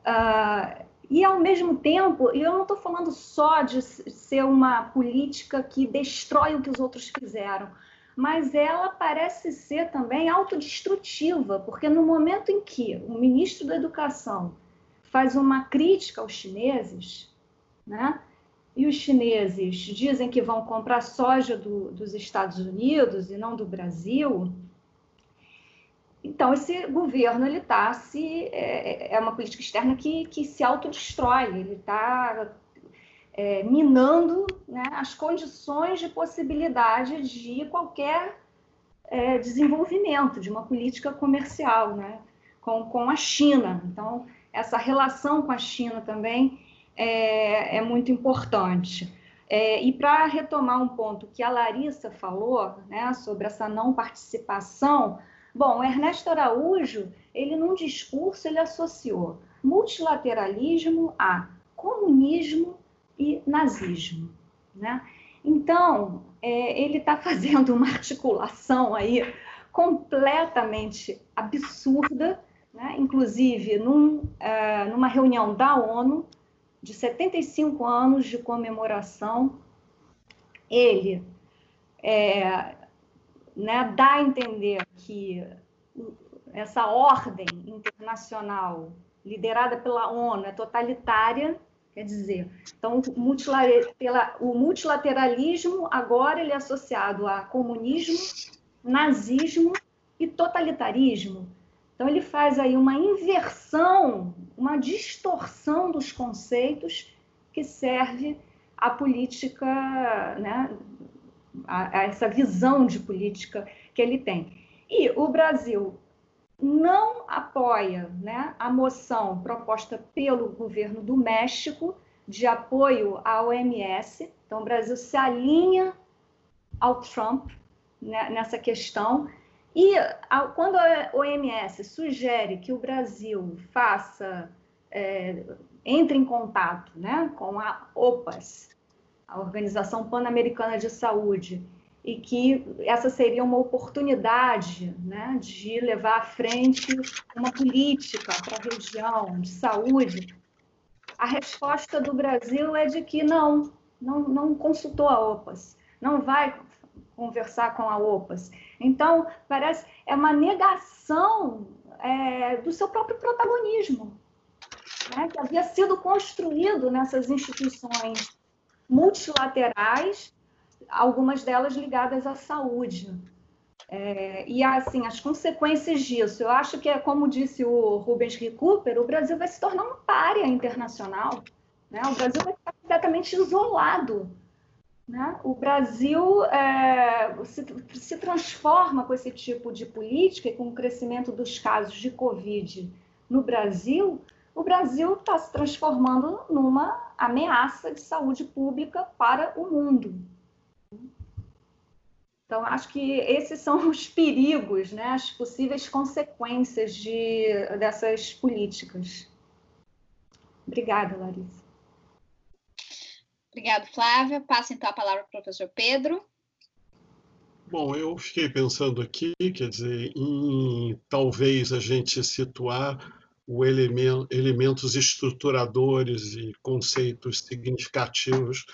Speaker 3: Uh, e, ao mesmo tempo, eu não estou falando só de ser uma política que destrói o que os outros fizeram, mas ela parece ser também autodestrutiva, porque no momento em que o ministro da Educação faz uma crítica aos chineses, né? E os chineses dizem que vão comprar soja do, dos Estados Unidos e não do Brasil. Então, esse governo ele está se é, é, uma política externa que, que se autodestrói, ele está é, minando né, as condições de possibilidade de qualquer é, desenvolvimento de uma política comercial né, com, com a China. Então, essa relação com a China também é, é muito importante. É, e para retomar um ponto que a Larissa falou, né, sobre essa não participação, bom, Ernesto Araújo, ele num discurso ele associou multilateralismo a comunismo e nazismo, né? Então, é, ele está [LAUGHS] fazendo uma articulação aí completamente absurda, né? inclusive num, uh, numa reunião da ONU de 75 anos de comemoração, ele é, né, dá a entender que essa ordem internacional liderada pela ONU é totalitária Quer dizer, então o multilateralismo agora ele é associado a comunismo, nazismo e totalitarismo. Então ele faz aí uma inversão, uma distorção dos conceitos que serve à política, né, a, a essa visão de política que ele tem. E o Brasil não apoia né, a moção proposta pelo governo do México de apoio à OMS. Então, o Brasil se alinha ao Trump né, nessa questão. E a, quando a OMS sugere que o Brasil faça, é, entre em contato né, com a OPAS, a Organização Pan-Americana de Saúde, e que essa seria uma oportunidade né, de levar à frente uma política para a região de saúde. A resposta do Brasil é de que não, não, não consultou a OPAS, não vai conversar com a OPAS. Então, parece é uma negação é, do seu próprio protagonismo, né, que havia sido construído nessas instituições multilaterais algumas delas ligadas à saúde. É, e assim, as consequências disso, eu acho que é como disse o Rubens Recupero, o Brasil vai se tornar um párea internacional. Né? O Brasil vai ficar completamente isolado. Né? O Brasil é, se, se, transforma com esse tipo de política e com o crescimento dos casos de Covid no Brasil, o Brasil está se transformando numa ameaça de saúde pública para o mundo. Então, acho que esses são os perigos, né, as possíveis consequências de, dessas políticas. Obrigada, Larissa.
Speaker 1: Obrigada, Flávia. Passo então a palavra para o professor Pedro.
Speaker 4: Bom, eu fiquei pensando aqui, quer dizer, em talvez a gente situar o elemento, elementos estruturadores e conceitos significativos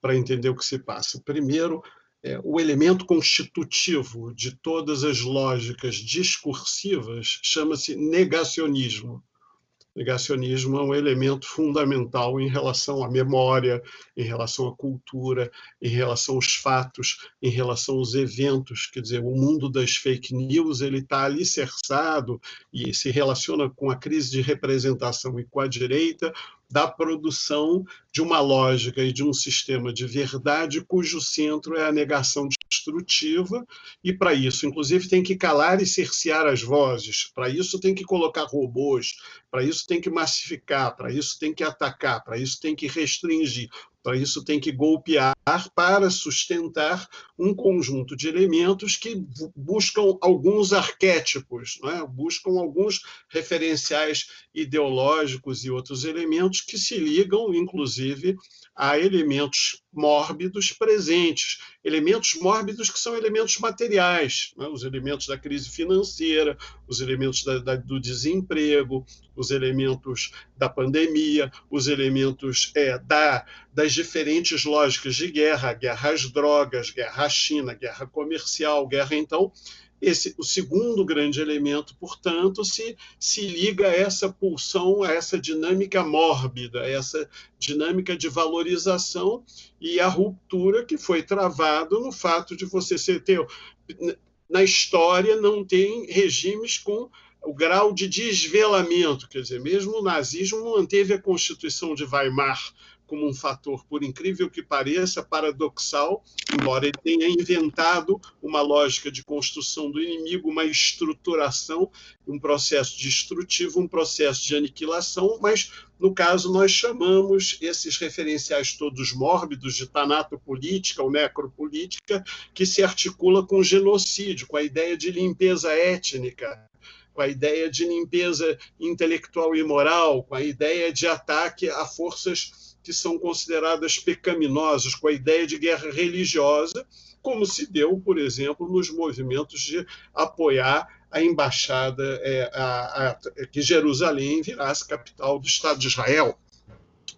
Speaker 4: para entender o que se passa. Primeiro, é, o elemento constitutivo de todas as lógicas discursivas chama-se negacionismo. Negacionismo é um elemento fundamental em relação à memória, em relação à cultura, em relação aos fatos, em relação aos eventos. Quer dizer, o mundo das fake news ele está alicerçado e se relaciona com a crise de representação e com a direita da produção de uma lógica e de um sistema de verdade cujo centro é a negação destrutiva, e para isso, inclusive, tem que calar e cercear as vozes, para isso tem que colocar robôs, para isso tem que massificar, para isso tem que atacar, para isso tem que restringir. Para isso, tem que golpear para sustentar um conjunto de elementos que buscam alguns arquétipos, é? buscam alguns referenciais ideológicos e outros elementos que se ligam, inclusive, a elementos mórbidos presentes, elementos mórbidos que são elementos materiais, né? os elementos da crise financeira, os elementos da, da, do desemprego, os elementos da pandemia, os elementos é, da, das diferentes lógicas de guerra, guerra às drogas, guerra à China, guerra comercial, guerra então esse, o segundo grande elemento, portanto, se, se liga a essa pulsão, a essa dinâmica mórbida, a essa dinâmica de valorização e a ruptura que foi travado no fato de você ter. Na história, não tem regimes com o grau de desvelamento, quer dizer, mesmo o nazismo manteve a Constituição de Weimar como um fator, por incrível que pareça, paradoxal, embora ele tenha inventado uma lógica de construção do inimigo, uma estruturação, um processo destrutivo, um processo de aniquilação, mas no caso nós chamamos esses referenciais todos mórbidos de tanatopolítica ou necropolítica, que se articula com genocídio, com a ideia de limpeza étnica, com a ideia de limpeza intelectual e moral, com a ideia de ataque a forças que são consideradas pecaminosas, com a ideia de guerra religiosa, como se deu, por exemplo, nos movimentos de apoiar a embaixada, é, a, a, que Jerusalém virasse capital do Estado de Israel.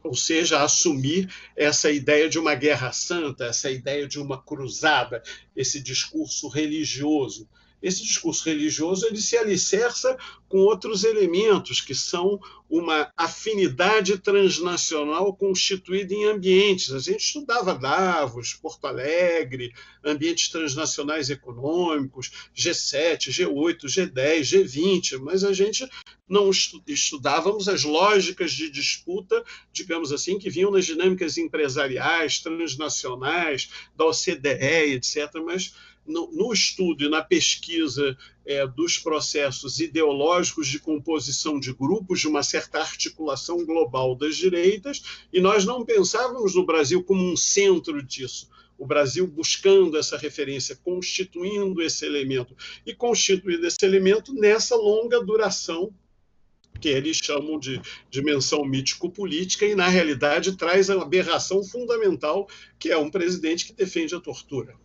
Speaker 4: Ou seja, assumir essa ideia de uma guerra santa, essa ideia de uma cruzada, esse discurso religioso esse discurso religioso ele se alicerça com outros elementos, que são uma afinidade transnacional constituída em ambientes. A gente estudava Davos, Porto Alegre, ambientes transnacionais econômicos, G7, G8, G10, G20, mas a gente não estudávamos as lógicas de disputa, digamos assim, que vinham nas dinâmicas empresariais, transnacionais, da OCDE, etc., mas no, no estudo e na pesquisa é, dos processos ideológicos de composição de grupos, de uma certa articulação global das direitas, e nós não pensávamos no Brasil como um centro disso. O Brasil buscando essa referência, constituindo esse elemento, e constituindo esse elemento nessa longa duração que eles chamam de dimensão mítico-política, e na realidade traz a aberração fundamental, que é um presidente que defende a tortura.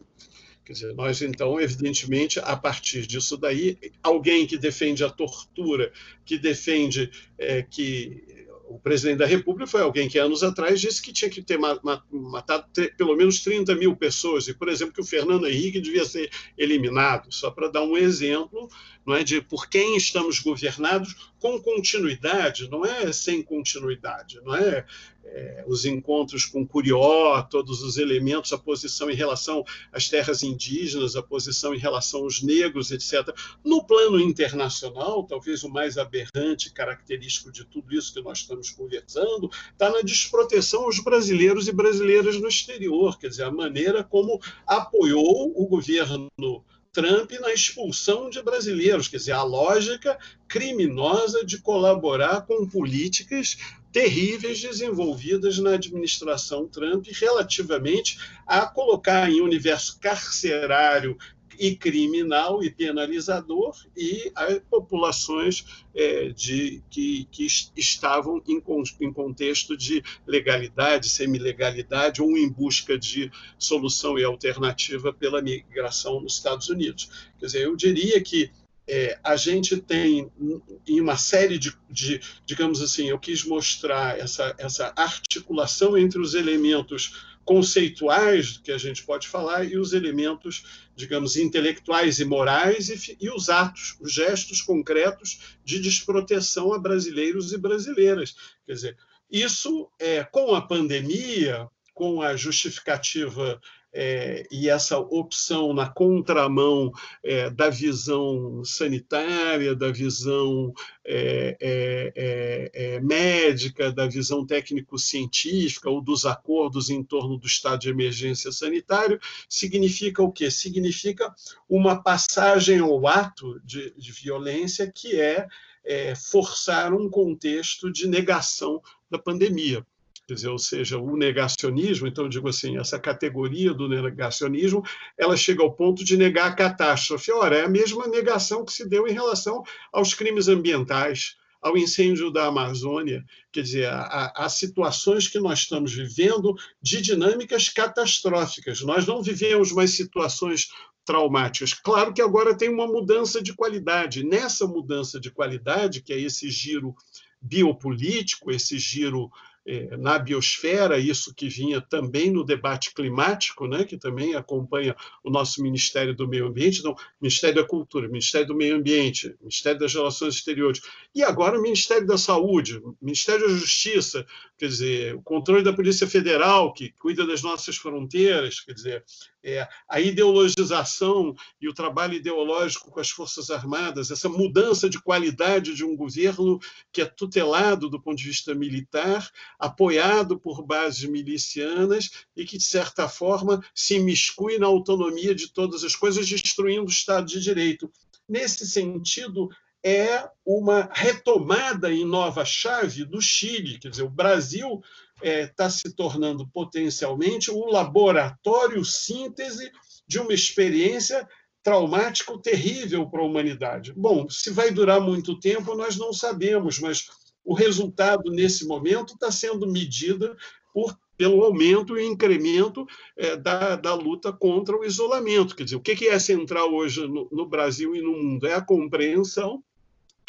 Speaker 4: Quer dizer, nós, então, evidentemente, a partir disso daí, alguém que defende a tortura, que defende é, que o presidente da República foi alguém que anos atrás disse que tinha que ter matado pelo menos 30 mil pessoas, e, por exemplo, que o Fernando Henrique devia ser eliminado, só para dar um exemplo não é, de por quem estamos governados com continuidade, não é sem continuidade, não é é, os encontros com Curió, todos os elementos, a posição em relação às terras indígenas, a posição em relação aos negros, etc. No plano internacional, talvez o mais aberrante, característico de tudo isso que nós estamos conversando, está na desproteção aos brasileiros e brasileiras no exterior, quer dizer, a maneira como apoiou o governo Trump na expulsão de brasileiros, quer dizer, a lógica criminosa de colaborar com políticas terríveis desenvolvidas na administração Trump relativamente a colocar em universo carcerário e criminal e penalizador e a populações é, de, que, que estavam em, em contexto de legalidade, semilegalidade ou em busca de solução e alternativa pela migração nos Estados Unidos. Quer dizer, eu diria que é, a gente tem em uma série de, de, digamos assim, eu quis mostrar essa, essa articulação entre os elementos conceituais que a gente pode falar e os elementos, digamos, intelectuais e morais e, e, os atos, os gestos concretos de desproteção a brasileiros e brasileiras. Quer dizer, isso é com a pandemia, com a justificativa é, e essa opção na contramão é, da visão sanitária, da visão é, é, é, é, médica, da visão técnico-científica ou dos acordos em torno do estado de emergência sanitário, significa o quê? Significa uma passagem ao ato de, de violência que é forçar um contexto de negação da pandemia quer dizer, ou seja, o negacionismo, então eu digo assim, essa categoria do negacionismo, ela chega ao ponto de negar a catástrofe. Ora, é a mesma negação que se deu em relação aos crimes ambientais, ao incêndio da Amazônia, quer dizer, há, situações que nós estamos vivendo de dinâmicas catastróficas. Nós não vivemos mais situações traumáticas. Claro que agora tem uma mudança de qualidade. Nessa mudança de qualidade, que é esse giro biopolítico, esse giro na biosfera, isso que vinha também no debate climático, né, que também acompanha o nosso Ministério do Meio Ambiente, então, Ministério da Cultura, Ministério do Meio Ambiente, Ministério das Relações Exteriores, e agora o Ministério da Saúde, Ministério da Justiça, quer dizer, o controle da Polícia Federal, que cuida das nossas fronteiras, quer dizer, é, a ideologização e o trabalho ideológico com as Forças Armadas, essa mudança de qualidade de um governo que é tutelado do ponto de vista militar, apoiado por bases milicianas e que, de certa forma, se imiscui na autonomia de todas as coisas, destruindo o Estado de Direito. Nesse sentido, é uma retomada em nova chave do Chile. Quer dizer, o Brasil está é, tá se tornando potencialmente o laboratório síntese de uma experiência traumática terrível para a humanidade. Bom, se vai durar muito tempo, nós não sabemos, mas o resultado, nesse momento, está sendo medido por, pelo aumento e incremento é, da, da luta contra o isolamento. Quer dizer, o que é central hoje no, no Brasil e no mundo? É a compreensão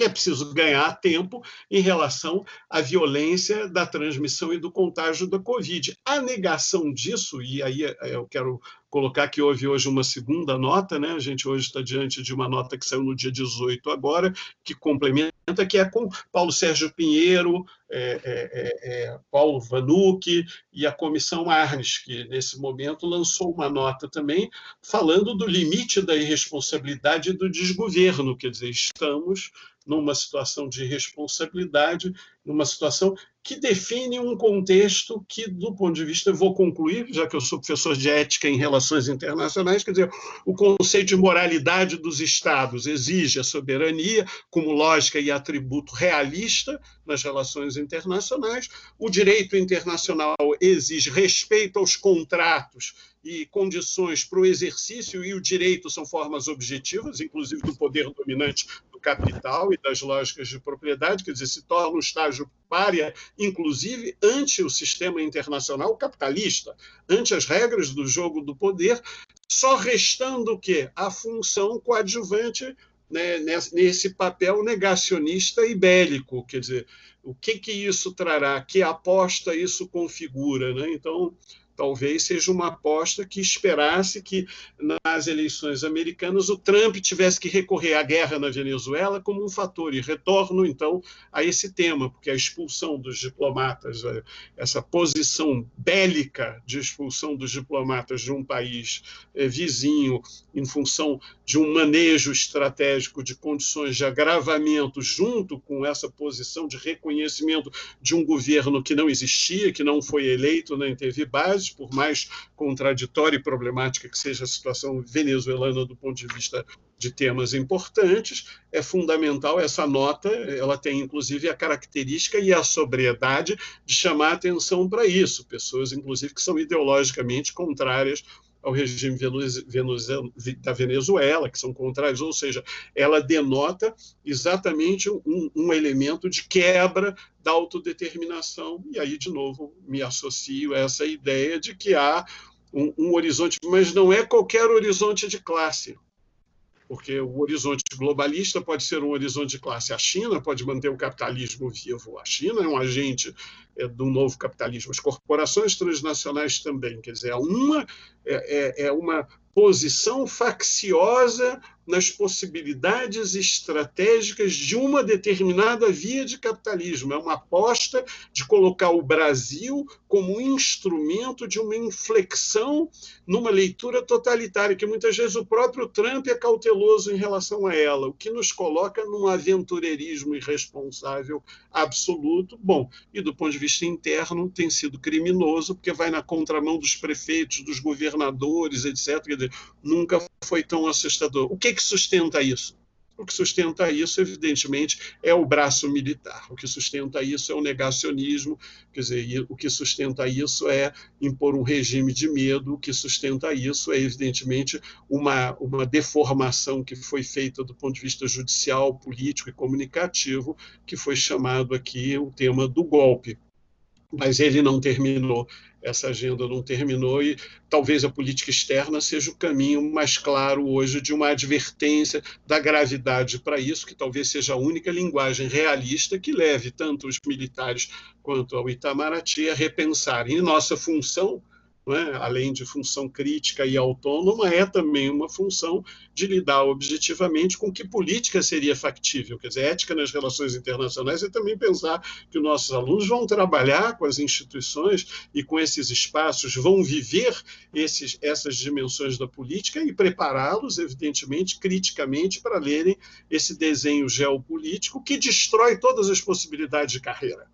Speaker 4: que é preciso ganhar tempo em relação à violência da transmissão e do contágio da Covid. A negação disso, e aí é, eu quero colocar que houve hoje uma segunda nota, né? a gente hoje está diante de uma nota que saiu no dia 18 agora, que complementa, que é com Paulo Sérgio Pinheiro, é, é, é, é Paulo Vanucci e a Comissão Arnes, que nesse momento lançou uma nota também falando do limite da irresponsabilidade e do desgoverno, quer dizer, estamos numa situação de responsabilidade, numa situação que define um contexto que, do ponto de vista, eu vou concluir, já que eu sou professor de ética em relações internacionais, quer dizer, o conceito de moralidade dos Estados exige a soberania como lógica e atributo realista nas relações internacionais, o direito internacional exige respeito aos contratos e condições para o exercício e o direito são formas objetivas, inclusive do poder dominante capital e das lógicas de propriedade, quer dizer, se torna um estágio párea, inclusive ante o sistema internacional capitalista, ante as regras do jogo do poder, só restando o quê? A função coadjuvante né, nesse papel negacionista e bélico, quer dizer, o que, que isso trará, que aposta isso configura. Né? Então, talvez seja uma aposta que esperasse que nas eleições americanas o Trump tivesse que recorrer à guerra na Venezuela como um fator. E retorno então a esse tema, porque a expulsão dos diplomatas, eh, essa posição bélica de expulsão dos diplomatas de um país eh, vizinho em função de um manejo estratégico de condições de agravamento junto com essa posição de reconhecimento de um governo que não existia, que não foi eleito nem teve base por mais contraditória e problemática que seja a situação venezuelana do ponto de vista de temas importantes, é fundamental essa nota, ela tem inclusive a característica e a sobriedade de chamar atenção para isso, pessoas inclusive que são ideologicamente contrárias ao regime da Venezuela, que são contrários, ou seja, ela denota exatamente um, um, elemento de quebra da autodeterminação, e aí, de novo, me associo a essa ideia de que há um, um horizonte, mas não é qualquer horizonte de classe, porque o horizonte globalista pode ser um horizonte de classe. A China pode manter o capitalismo vivo. A China é um agente do novo capitalismo. As corporações transnacionais também. Quer dizer, uma é, é, é uma posição facciosa nas possibilidades estratégicas de uma determinada via de capitalismo. É uma aposta de colocar o Brasil como um instrumento de uma inflexão numa leitura totalitária, que muitas vezes o próprio Trump é cauteloso em relação a ela, o que nos coloca num aventureirismo irresponsável absoluto. Bom, e do ponto de vista interno, tem sido criminoso, porque vai na contramão dos prefeitos, dos governadores, etc. Dizer, nunca foi tão assustador. O que, que sustenta isso? O que sustenta isso, evidentemente, é o braço militar. O que sustenta isso é o negacionismo, quer dizer, o que sustenta isso é impor um regime de medo, o que sustenta isso é, evidentemente, uma, uma deformação que foi feita do ponto de vista judicial, político e comunicativo, que foi chamado aqui o tema do golpe. Mas ele não terminou, essa agenda não terminou e talvez a política externa seja o caminho mais claro hoje de uma advertência da gravidade para isso, que talvez seja a única linguagem realista que leve tanto os militares quanto ao Itamaraty a repensarem. Nossa função é? além de função crítica e autônoma, é também uma função de lidar objetivamente com que política seria factível. Quer dizer, ética nas relações internacionais é também pensar que os nossos alunos vão trabalhar com as instituições e com esses espaços, vão viver esses, essas dimensões da política e prepará-los, evidentemente, criticamente, para lerem esse desenho geopolítico que destrói todas as possibilidades de carreira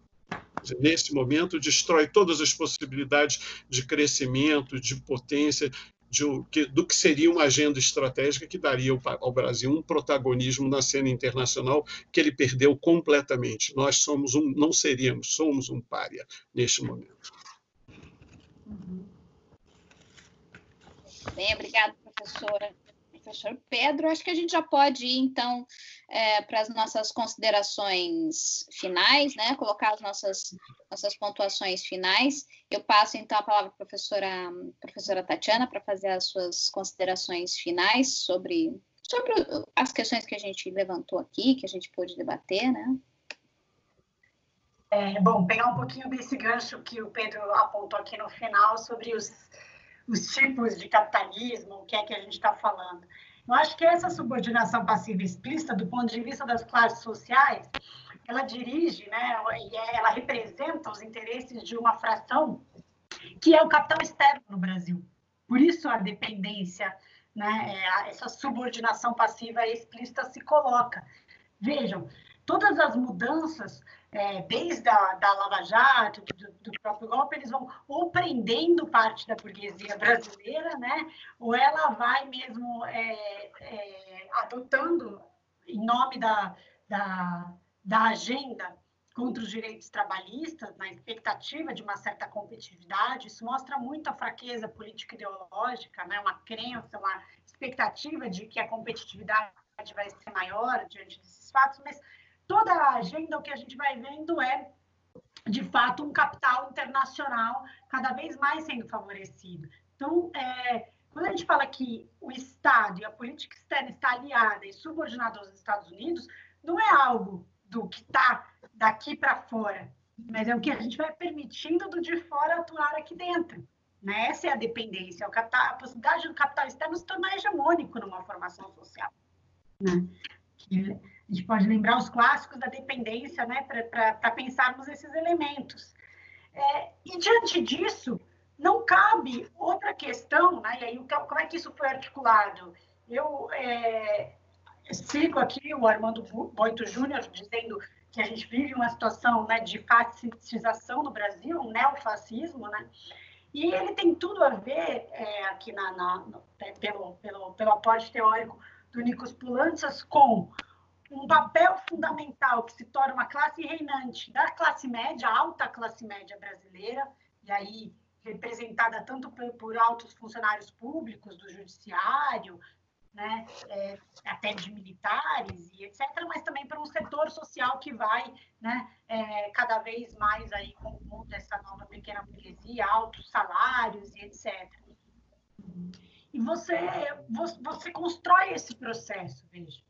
Speaker 4: nesse momento, destrói todas as possibilidades de crescimento, de potência, de, do que seria uma agenda estratégica que daria ao Brasil um protagonismo na cena internacional que ele perdeu completamente. Nós somos um, não seríamos, somos um pária neste momento.
Speaker 1: Bem, obrigada, professora professor Pedro. Acho que a gente já pode ir, então, é, para as nossas considerações finais, né? Colocar as nossas, nossas pontuações finais. Eu passo, então, a palavra para a professora, professora Tatiana para fazer as suas considerações finais sobre, sobre as questões que a gente levantou aqui, que a gente pôde debater, né?
Speaker 2: É, bom, pegar um pouquinho desse gancho que o Pedro apontou aqui no final sobre os os tipos de capitalismo, o que é que a gente está falando. Eu acho que essa subordinação passiva explícita, do ponto de vista das classes sociais, ela dirige, né, e é, ela representa os interesses de uma fração que é o capital externo no Brasil. Por isso a dependência, né, é, essa subordinação passiva explícita se coloca. Vejam, todas as mudanças é, desde a da Lava Jato, do, do, próprio golpe, eles vão ou prendendo parte da burguesia brasileira, né, ou ela vai mesmo é, é, adotando, em nome da, da, da agenda contra os direitos trabalhistas, na expectativa de uma certa competitividade, isso mostra muito a fraqueza política ideológica, né, uma crença, uma expectativa de que a competitividade vai ser maior diante desses fatos, mas toda a agenda, o que a gente vai vendo é, de fato, um capital internacional cada vez mais sendo favorecido. Então, é, quando a gente fala que o Estado e a política externa está aliada e subordinada aos Estados Unidos, não é algo do que está daqui para fora, mas é o que a gente vai permitindo do de fora atuar aqui dentro. Né? Essa é a dependência, capital, a possibilidade do capital externo se tornar hegemônico numa formação social. Né? Que, a gente pode lembrar os clássicos da dependência, né, para pensarmos esses elementos. É, e diante disso, não cabe outra questão, né, e aí como é que isso foi articulado? Eu é, sigo aqui o Armando Boito Júnior dizendo que a gente vive uma situação né, de fascização no Brasil, um neofascismo, né? E ele tem tudo a ver, é, aqui na, na no, pelo, pelo, pelo aporte teórico do Nikos Poulantzas, com um papel fundamental que se torna uma classe reinante da classe média, alta classe média brasileira, e aí representada tanto por, por altos funcionários públicos do judiciário, né, é, até de militares e etc., mas também para um setor social que vai né, é, cada vez mais aí com essa nova pequena burguesia, altos salários e etc. E você, você constrói esse processo, veja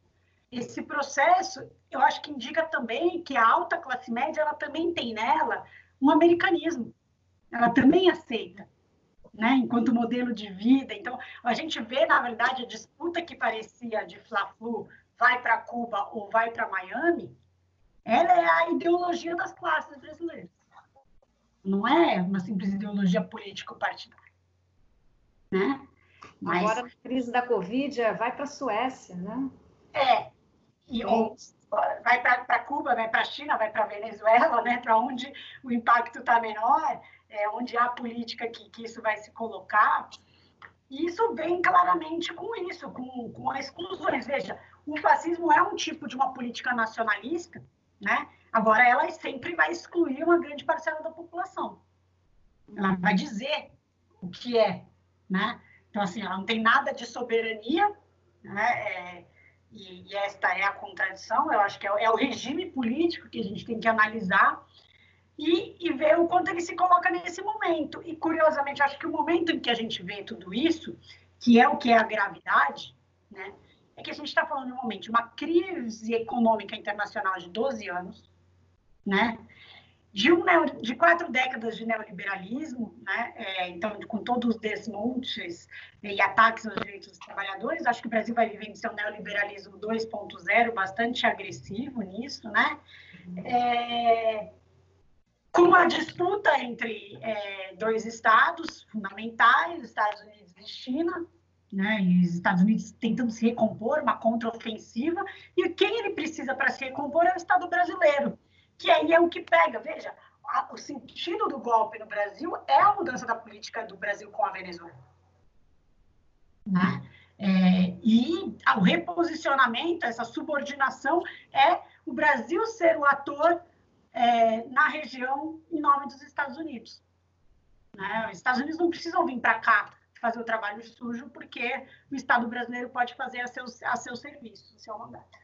Speaker 2: esse processo, eu acho que indica também que a alta classe média, ela também tem nela um americanismo. Ela também aceita, né, enquanto modelo de vida. Então, a gente vê, na verdade, a disputa que parecia de Fla-Flu, vai para Cuba ou vai para Miami, ela é a ideologia das classes brasileiras. Não é uma simples ideologia político-partidária. Né?
Speaker 3: Mas... Agora, na crise da Covid, é, vai para a Suécia, né?
Speaker 2: É, e, ou vai para Cuba, vai para a China, vai para a Venezuela, né, para onde o impacto está menor, é, onde há política que, que isso vai se colocar. E isso vem claramente com isso, com, com as exclusões. Veja, o fascismo é um tipo de uma política nacionalista, né? agora ela sempre vai excluir uma grande parcela da população. Ela vai dizer o que é. Né? Então, assim, ela não tem nada de soberania, né? É, e, e, esta é a contradição, eu acho que é, é, o regime político que a gente tem que analisar, e, e ver o quanto ele se coloca nesse momento. E, curiosamente, acho que o momento em que a gente vê tudo isso, que é o que é a gravidade, né, é que a gente está falando, momento de uma crise econômica internacional de 12 anos, né, de, um, de quatro décadas de neoliberalismo, né? É, então, com todos os desmontes e ataques aos direitos dos trabalhadores, acho que o Brasil vai vivendo seu neoliberalismo 2.0 bastante agressivo nisso, né? É, com uma disputa entre é, dois estados fundamentais, Estados Unidos e China, né, e os Estados Unidos tentando se recompor, uma contraofensiva, e quem ele precisa para se recompor é o Estado brasileiro que aí é o que pega. Veja, a, o sentido do golpe no Brasil é a mudança da política do Brasil com a Venezuela. Né? É, e o reposicionamento, essa subordinação, é o Brasil ser o ator é, na região em nome dos Estados Unidos. Né? Os Estados Unidos não precisam vir para cá fazer o trabalho sujo, porque o Estado brasileiro pode fazer a seu, a seu serviço, a seu mandato.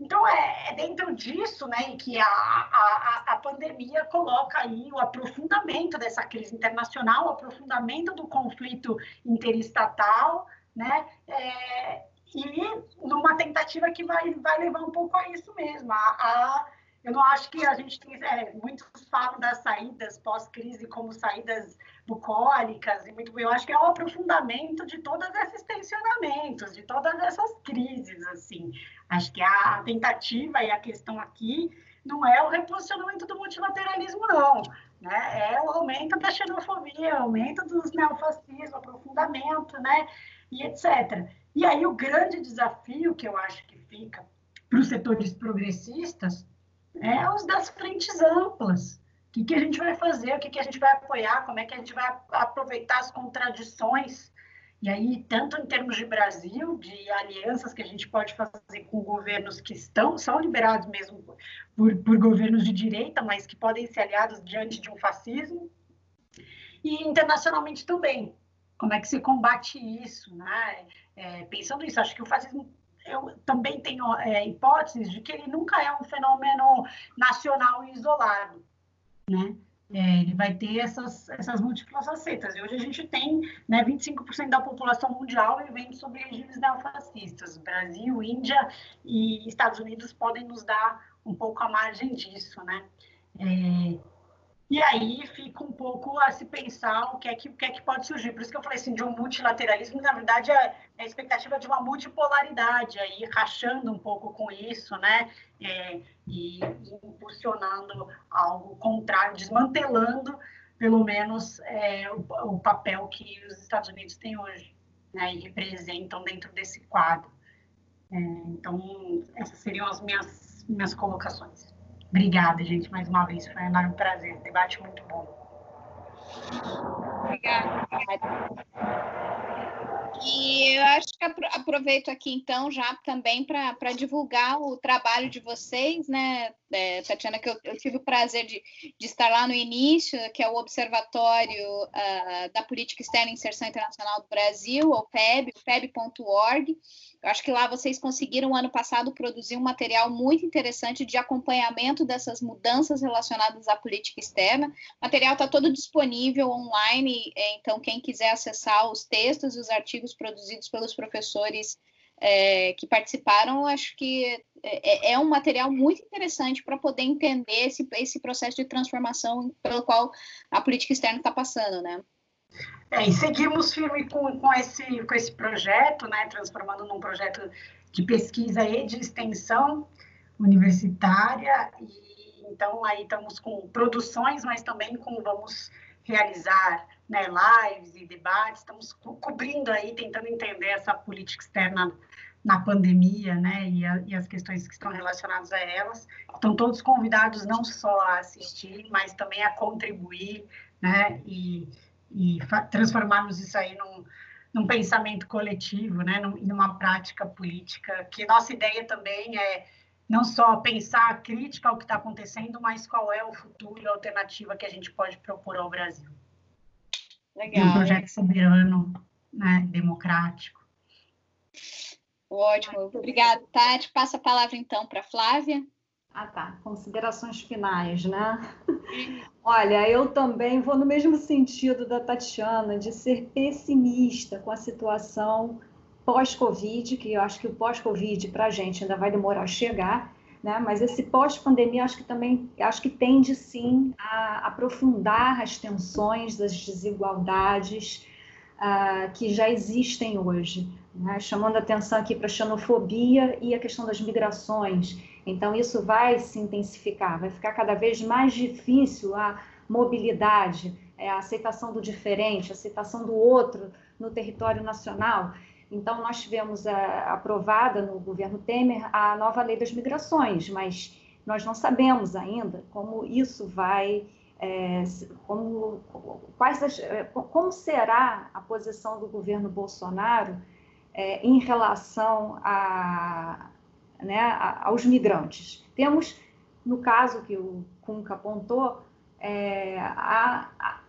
Speaker 2: Então, é, é, dentro disso né, que a, a, a pandemia coloca aí o aprofundamento dessa crise internacional, o aprofundamento do conflito interestatal, né, é, e numa tentativa que vai, vai levar um pouco a isso mesmo, a, a eu não acho que a gente tem. É, muitos falam das saídas pós-crise como saídas bucólicas, e muito, eu acho que é o aprofundamento de todos esses tensionamentos, de todas essas crises. assim. Acho que a tentativa e a questão aqui não é o reposicionamento do multilateralismo, não. Né? É o aumento da xenofobia, o aumento dos neofascismos, aprofundamento, né? e etc. E aí o grande desafio que eu acho que fica para os setores progressistas é os das frentes amplas. O que, que a gente vai fazer, o que, que a gente vai apoiar, como é que a gente vai aproveitar as contradições. E aí, tanto em termos de Brasil, de alianças que a gente pode fazer com governos que estão, são liberados mesmo por, por governos de direita, mas que podem ser aliados diante de um fascismo, e internacionalmente também. Como é que se combate isso? Né? É, pensando nisso, acho que o fascismo eu também tenho é, hipóteses de que ele nunca é um fenômeno nacional e isolado, né? É, ele vai ter essas, essas múltiplas facetas. E hoje a gente tem né, 25% da população mundial vivendo sob regimes neofascistas. Brasil, Índia e Estados Unidos podem nos dar um pouco a margem disso, né? É, e aí fica um pouco a se pensar o que é que, o que, é que pode surgir. Por isso que eu falei assim, de um multilateralismo, na verdade, é, é a expectativa de uma multipolaridade, aí rachando um pouco com isso, né? É, e, impulsionando algo contrário, desmantelando, pelo menos, é, o, o, papel que os Estados Unidos têm hoje, né? E representam dentro desse quadro. É, então, essas seriam as minhas, minhas colocações. Obrigada, gente, mais uma vez. Foi um enorme prazer. Debate muito bom.
Speaker 1: Obrigada. E eu acho que aproveito aqui, então, já também para divulgar o trabalho de vocês, né, é, Tatiana, que eu, eu, tive o prazer de, de, estar lá no início, que é o Observatório uh, da Política Externa e Inserção Internacional do Brasil, o PEB, peb.org. Eu acho que lá vocês conseguiram, ano passado, produzir um material muito interessante de acompanhamento dessas mudanças relacionadas à política externa. O material está todo disponível online, é, então, quem quiser acessar os textos e os artigos produzidos pelos professores é, que participaram, acho que é, é, um material muito interessante para poder entender esse, esse processo de transformação pelo qual a política externa está passando, né?
Speaker 2: É, e seguimos firme com, com, esse, com esse projeto, né, transformando num projeto de pesquisa e de extensão universitária, e então aí estamos com produções, mas também com vamos realizar né, lives e debates, estamos co cobrindo aí, tentando entender essa política externa na pandemia, né, e, a, e, as questões que estão relacionadas a elas. Estão todos convidados não só a assistir, mas também a contribuir, né, e e transformarmos isso aí num, num pensamento coletivo, né, num, numa prática política, que nossa ideia também é não só pensar a crítica ao que está acontecendo, mas qual é o futuro e a alternativa que a gente pode propor ao Brasil. Legal. um projeto soberano, né, democrático.
Speaker 1: Ótimo, obrigada, Tati. Passa a palavra então para Flávia.
Speaker 3: Ah, tá. Considerações finais, né? [LAUGHS] Olha, eu também vou no mesmo sentido da Tatiana, de ser pessimista com a situação pós-Covid, que eu acho que o pós-Covid para a gente ainda vai demorar a chegar, né? Mas esse pós-pandemia acho que também acho que tende sim a aprofundar as tensões, as desigualdades uh, que já existem hoje, né? chamando atenção aqui para a xenofobia e a questão das migrações. Então isso vai se intensificar, vai ficar cada vez mais difícil a mobilidade, é, a aceitação do diferente, a aceitação do outro no território nacional. Então, nós tivemos a, é, aprovada no governo Temer a nova lei das migrações, mas nós não sabemos ainda como isso vai, é, como, quais as, é, como será a posição do governo Bolsonaro é, em relação a, né, a, aos migrantes. Temos, no caso que o Cunca apontou, é, a,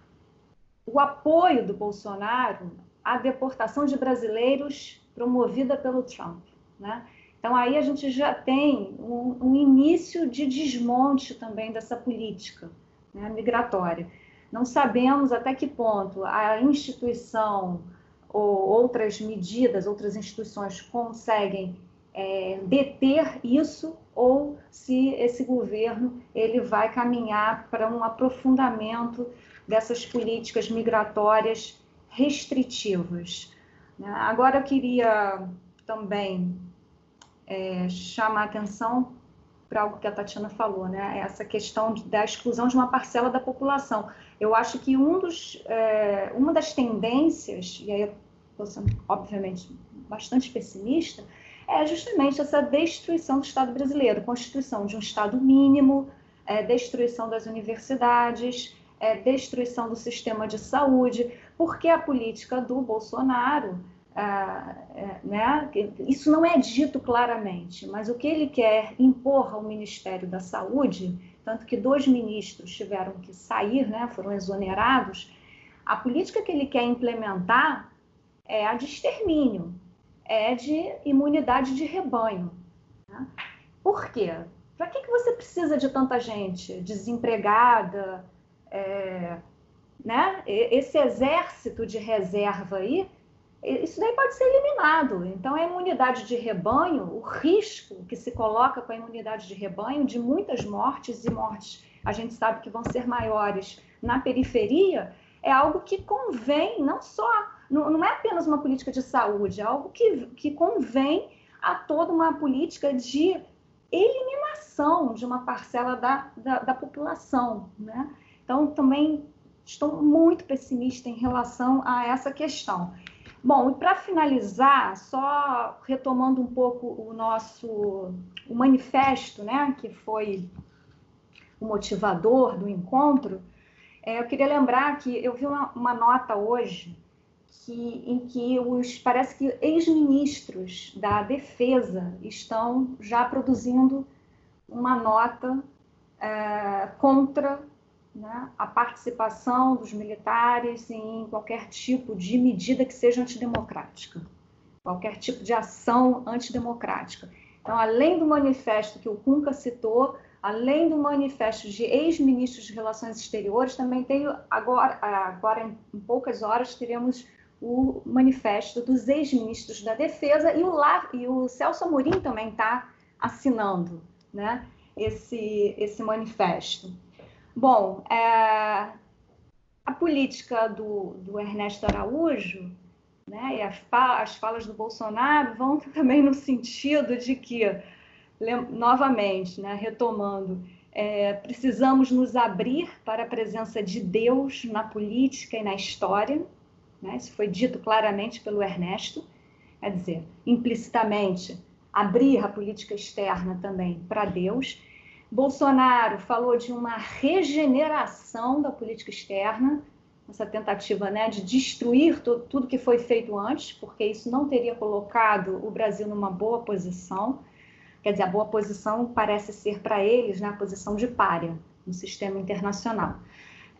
Speaker 3: o apoio do Bolsonaro a deportação de brasileiros promovida pelo Trump. Né? Então, aí a gente já tem um, um início de desmonte também dessa política né, migratória. Não sabemos até que ponto a instituição ou outras medidas, outras instituições conseguem é, deter isso ou se esse governo ele vai caminhar para um aprofundamento dessas políticas migratórias restritivas. Né? Agora eu queria também é, chamar atenção para algo que a Tatiana falou, né? Essa questão da exclusão de uma parcela da população. Eu acho que um dos, é, uma das tendências, e aí eu estou sendo, obviamente, bastante pessimista, é justamente essa destruição do Estado brasileiro, constituição de um Estado mínimo, é, destruição das universidades, é, destruição do sistema de saúde, porque a política do Bolsonaro, ah, é, né, isso não é dito claramente, mas o que ele quer impor ao Ministério da Saúde, tanto que dois ministros tiveram que sair, né, foram exonerados, a política que ele quer implementar é a de extermínio, é de imunidade de rebanho. Né? Por quê? Para que, que você precisa de tanta gente desempregada, é, né? Esse exército de reserva aí, isso daí pode ser eliminado. Então, a imunidade de rebanho, o risco que se coloca com a imunidade de rebanho de muitas mortes e mortes, a gente sabe que vão ser maiores na periferia, é algo que convém, não só, não, não é apenas uma política de saúde, é algo que, que convém a toda uma política de eliminação de uma parcela da, da, da população, né? Então, também estou muito pessimista em relação a essa questão. Bom, e para finalizar, só retomando um pouco o nosso o manifesto, né, que foi o motivador do encontro, é, eu queria lembrar que eu vi uma, uma nota hoje que, em que os parece que ex-ministros da defesa estão já produzindo uma nota é, contra né, a participação dos militares em qualquer tipo de medida que seja antidemocrática, qualquer tipo de ação antidemocrática. Então, além do manifesto que o Cunca citou, além do manifesto de ex-ministros de Relações Exteriores, também tem agora, agora em poucas horas teremos o manifesto dos ex-ministros da Defesa e o, e o Celso Amorim também está assinando né, esse, esse manifesto. Bom, é, a política do, do, Ernesto Araújo né, e as, as falas do Bolsonaro vão [LAUGHS] também no sentido de que, novamente, né, retomando, é, precisamos nos abrir para a presença de Deus na política e na história. Né, isso foi dito claramente pelo Ernesto. Quer dizer, implicitamente, abrir a política externa também para Deus Bolsonaro falou de uma regeneração da política externa, essa tentativa né, de destruir tudo, que foi feito antes, porque isso não teria colocado o Brasil numa boa posição. Quer dizer, a boa posição parece ser para eles né, a posição de párea no sistema internacional.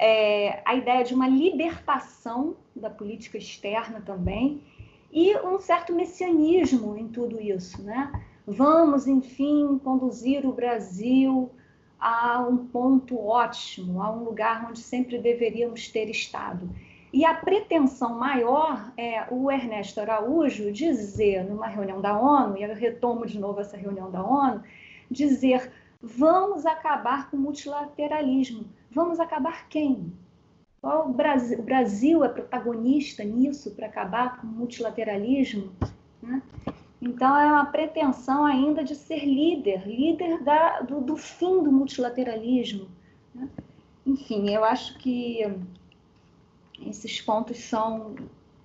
Speaker 3: É, a ideia de uma libertação da política externa também e um certo messianismo em tudo isso, né? vamos, enfim, conduzir o Brasil a um ponto ótimo, a um lugar onde sempre deveríamos ter estado. E a pretensão maior é o Ernesto Araújo dizer, numa reunião da ONU, e eu retomo de novo essa reunião da ONU, dizer: vamos acabar com o multilateralismo. Vamos acabar quem? O Brasil, o Brasil é protagonista nisso para acabar com o multilateralismo? Né? Então, é uma pretensão ainda de ser líder, líder da, do, do fim do multilateralismo. Né? Enfim, eu acho que esses pontos são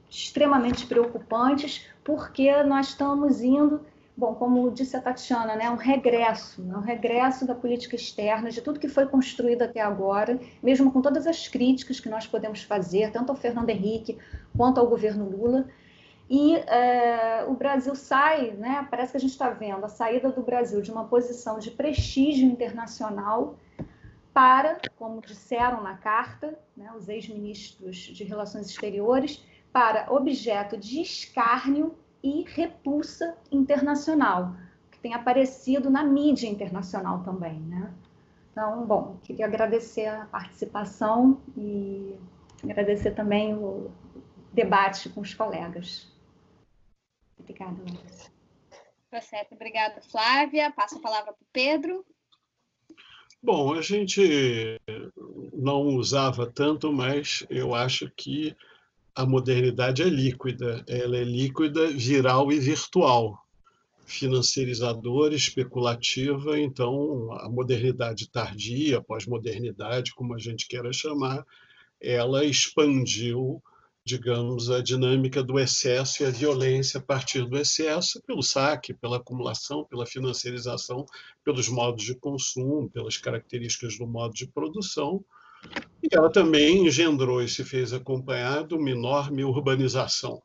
Speaker 3: extremamente preocupantes, porque nós estamos indo, bom, como disse a Tatiana, né, um regresso, um regresso da política externa, de tudo que foi construído até agora, mesmo com todas as críticas que nós podemos fazer, tanto ao Fernando Henrique quanto ao governo Lula, e é, o Brasil sai, né, parece que a gente está vendo a saída do Brasil de uma posição de prestígio internacional para, como disseram na carta, né, os ex-ministros de Relações Exteriores, para objeto de escárnio e repulsa internacional, que tem aparecido na mídia internacional também. Né? Então, bom, queria agradecer a participação e agradecer também o debate com os colegas. Obrigada, Larissa.
Speaker 1: Tá certo, obrigada, Flávia. Passo a palavra para o Pedro.
Speaker 4: Bom, a gente não usava tanto, mas eu acho que a modernidade é líquida. Ela é líquida, viral e virtual. Financeirizadora, especulativa, então a modernidade tardia, pós-modernidade, como a gente queira chamar, ela expandiu digamos, a dinâmica do excesso e a violência a partir do excesso, pelo saque, pela acumulação, pela financiarização, pelos modos de consumo, pelas características do modo de produção. E ela também engendrou e se fez acompanhar de uma enorme urbanização.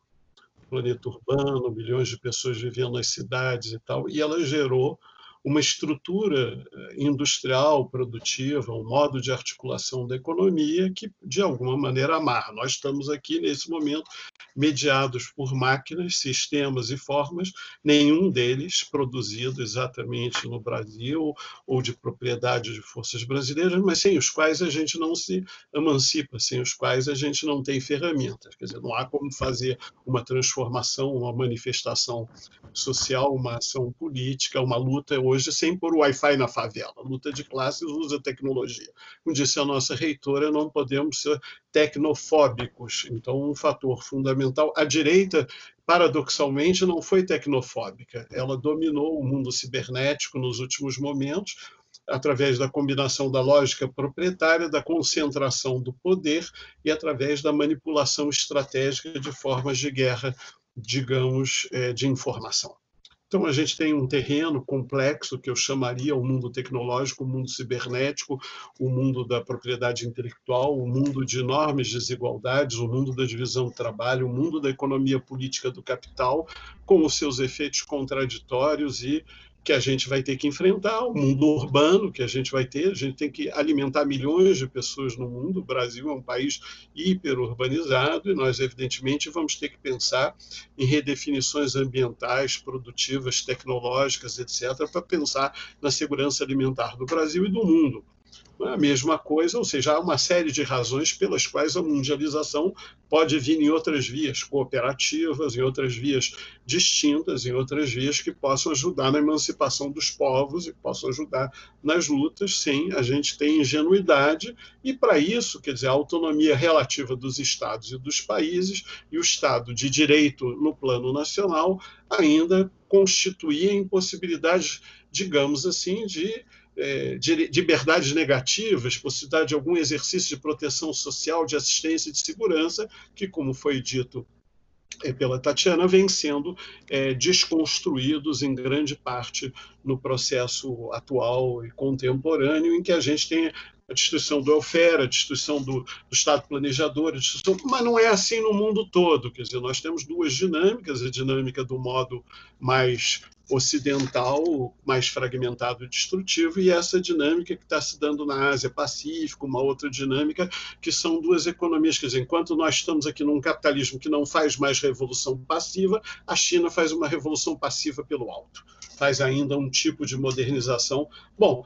Speaker 4: Planeta urbano, milhões de pessoas vivendo nas cidades e tal, e ela gerou uma estrutura eh, industrial, produtiva, um modo de articulação da economia que, de alguma maneira, amarra. Nós estamos aqui, nesse momento, mediados por máquinas, sistemas e formas, nenhum deles produzido exatamente no Brasil ou de propriedade de forças brasileiras, mas sem os quais a gente não se emancipa, sem os quais a gente não tem ferramentas. Quer dizer, não há como fazer uma transformação, uma manifestação social, uma ação política, uma luta hoje sem pôr Wi-Fi na favela. Luta de classes usa tecnologia. Como disse a nossa reitora, não podemos ser tecnofóbicos. Então, um fator fundamental. A direita, paradoxalmente, não foi tecnofóbica. Ela dominou o mundo cibernético nos últimos momentos através da combinação da lógica proprietária, da concentração do poder e através da manipulação estratégica de formas de guerra, digamos, eh, de informação. Então, a gente tem um terreno complexo que eu chamaria o mundo tecnológico, o mundo cibernético, o mundo da propriedade intelectual, o mundo de enormes desigualdades, o mundo da divisão do trabalho, o mundo da economia política do capital, com os seus efeitos contraditórios e que a gente vai ter que enfrentar, o mundo urbano que a gente vai ter, a gente tem que alimentar milhões de pessoas no mundo, o Brasil é um país hiperurbanizado e nós, evidentemente, vamos ter que pensar em redefinições ambientais, produtivas, tecnológicas, etc., para pensar na segurança alimentar do Brasil e do mundo a mesma coisa, ou seja, há uma série de razões pelas quais a mundialização pode vir em outras vias cooperativas, em outras vias distintas, em outras vias que possam ajudar na emancipação dos povos e possam ajudar nas lutas, sem a gente ter ingenuidade, e para isso, quer dizer, a autonomia relativa dos estados e dos países e o Estado de direito no plano nacional ainda constituía impossibilidades, digamos assim, de é, de liberdades negativas, possibilidade de algum exercício de proteção social, de assistência e de segurança, que, como foi dito é, pela Tatiana, vem sendo é, desconstruídos em grande parte no processo atual e contemporâneo, em que a gente tem a destruição do welfare, a destruição do, do, Estado planejador, mas não é assim no mundo todo. Quer dizer, nós temos duas dinâmicas, a dinâmica do modo mais ocidental mais fragmentado e destrutivo, e essa dinâmica que está se dando na Ásia Pacífico, uma outra dinâmica, que são duas economias. Quer dizer, enquanto nós estamos aqui num capitalismo que não faz mais revolução passiva, a China faz uma revolução passiva pelo alto faz ainda um tipo de modernização. Bom,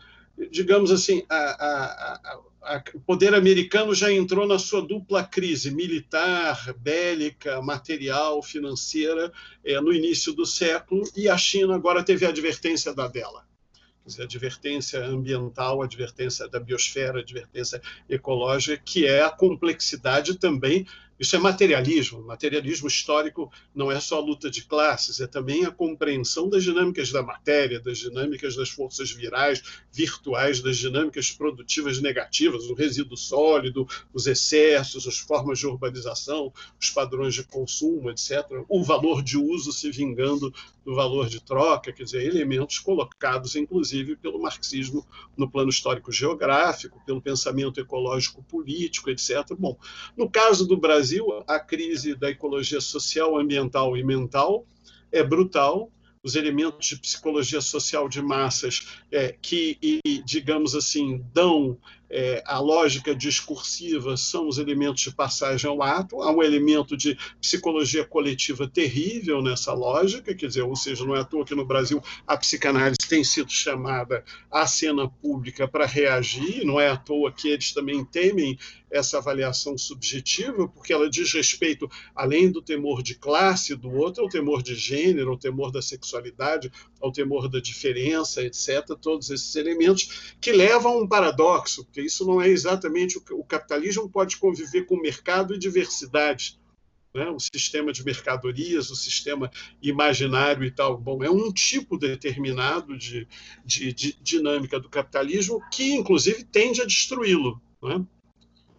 Speaker 4: digamos assim, a, a, a, o poder americano já entrou na sua dupla crise militar, bélica, material, financeira, é, no início do século, e a China agora teve a advertência da dela. Quer dizer, advertência ambiental, advertência da biosfera, advertência ecológica, que é a complexidade também isso é materialismo. Materialismo histórico não é só luta de classes, é também a compreensão das dinâmicas da matéria, das dinâmicas das forças virais, virtuais, das dinâmicas produtivas negativas, o resíduo sólido, os excessos, as formas de urbanização, os padrões de consumo, etc. O valor de uso se vingando do valor de troca, quer dizer, elementos colocados, inclusive, pelo marxismo no plano histórico-geográfico, pelo pensamento ecológico-político, etc. Bom, no caso do Brasil, Brasil, a crise da ecologia social, ambiental e mental é brutal. Os elementos de psicologia social de massas é, que, e, digamos assim, dão é, a lógica discursiva são os elementos de passagem ao ato, há um elemento de psicologia coletiva terrível nessa lógica, quer dizer, ou seja, não é à toa que no Brasil a psicanálise tem sido chamada à cena pública para reagir, não é à toa que eles também temem essa avaliação subjetiva, porque ela diz respeito, além do temor de classe do outro, ao temor de gênero, ao temor da sexualidade, ao temor da diferença, etc., todos esses elementos que levam a um paradoxo, porque isso não é exatamente o o capitalismo pode conviver com mercado e diversidade. Né? O sistema de mercadorias, o sistema imaginário e tal. Bom, é um tipo determinado de, de, de dinâmica do capitalismo que, inclusive, tende a destruí-lo. Né?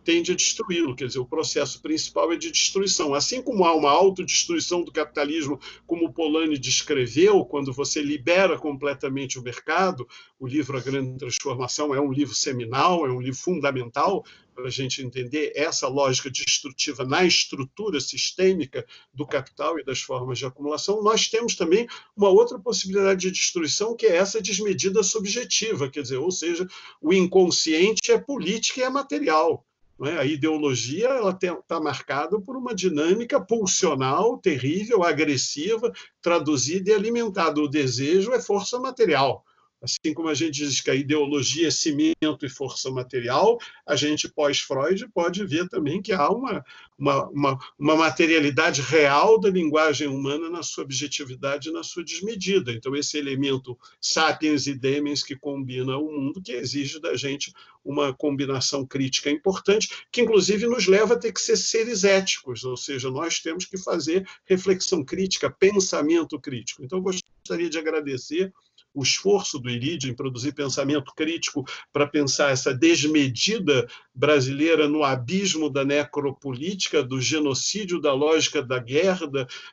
Speaker 4: Tende a destruí-lo. Quer dizer, o processo principal é de destruição. Assim como há uma autodestruição do capitalismo, como Polanyi descreveu, quando você libera completamente o mercado, o livro A Grande Transformação é um livro seminal, é um livro fundamental para a gente entender essa lógica destrutiva na estrutura sistêmica do capital e das formas de acumulação, nós temos também uma outra possibilidade de destruição, que é essa desmedida subjetiva, quer dizer, ou seja, o inconsciente é política e é material. É? A ideologia está marcada por uma dinâmica pulsional terrível, agressiva, traduzida e alimentada. O desejo é força material. Assim como a gente diz que a ideologia é cimento e força material, a gente, pós-Freud, pode ver também que há uma, uma, uma, uma, materialidade real da linguagem humana na sua objetividade e na sua desmedida. Então, esse elemento sapiens e demens que combina o mundo, que exige da gente uma combinação crítica importante, que inclusive nos leva a ter que ser seres éticos, ou seja, nós temos que fazer reflexão crítica, pensamento crítico. Então, gostaria de agradecer o esforço do IRID em produzir pensamento crítico para pensar essa desmedida brasileira no abismo da necropolítica, do genocídio, da lógica da guerra,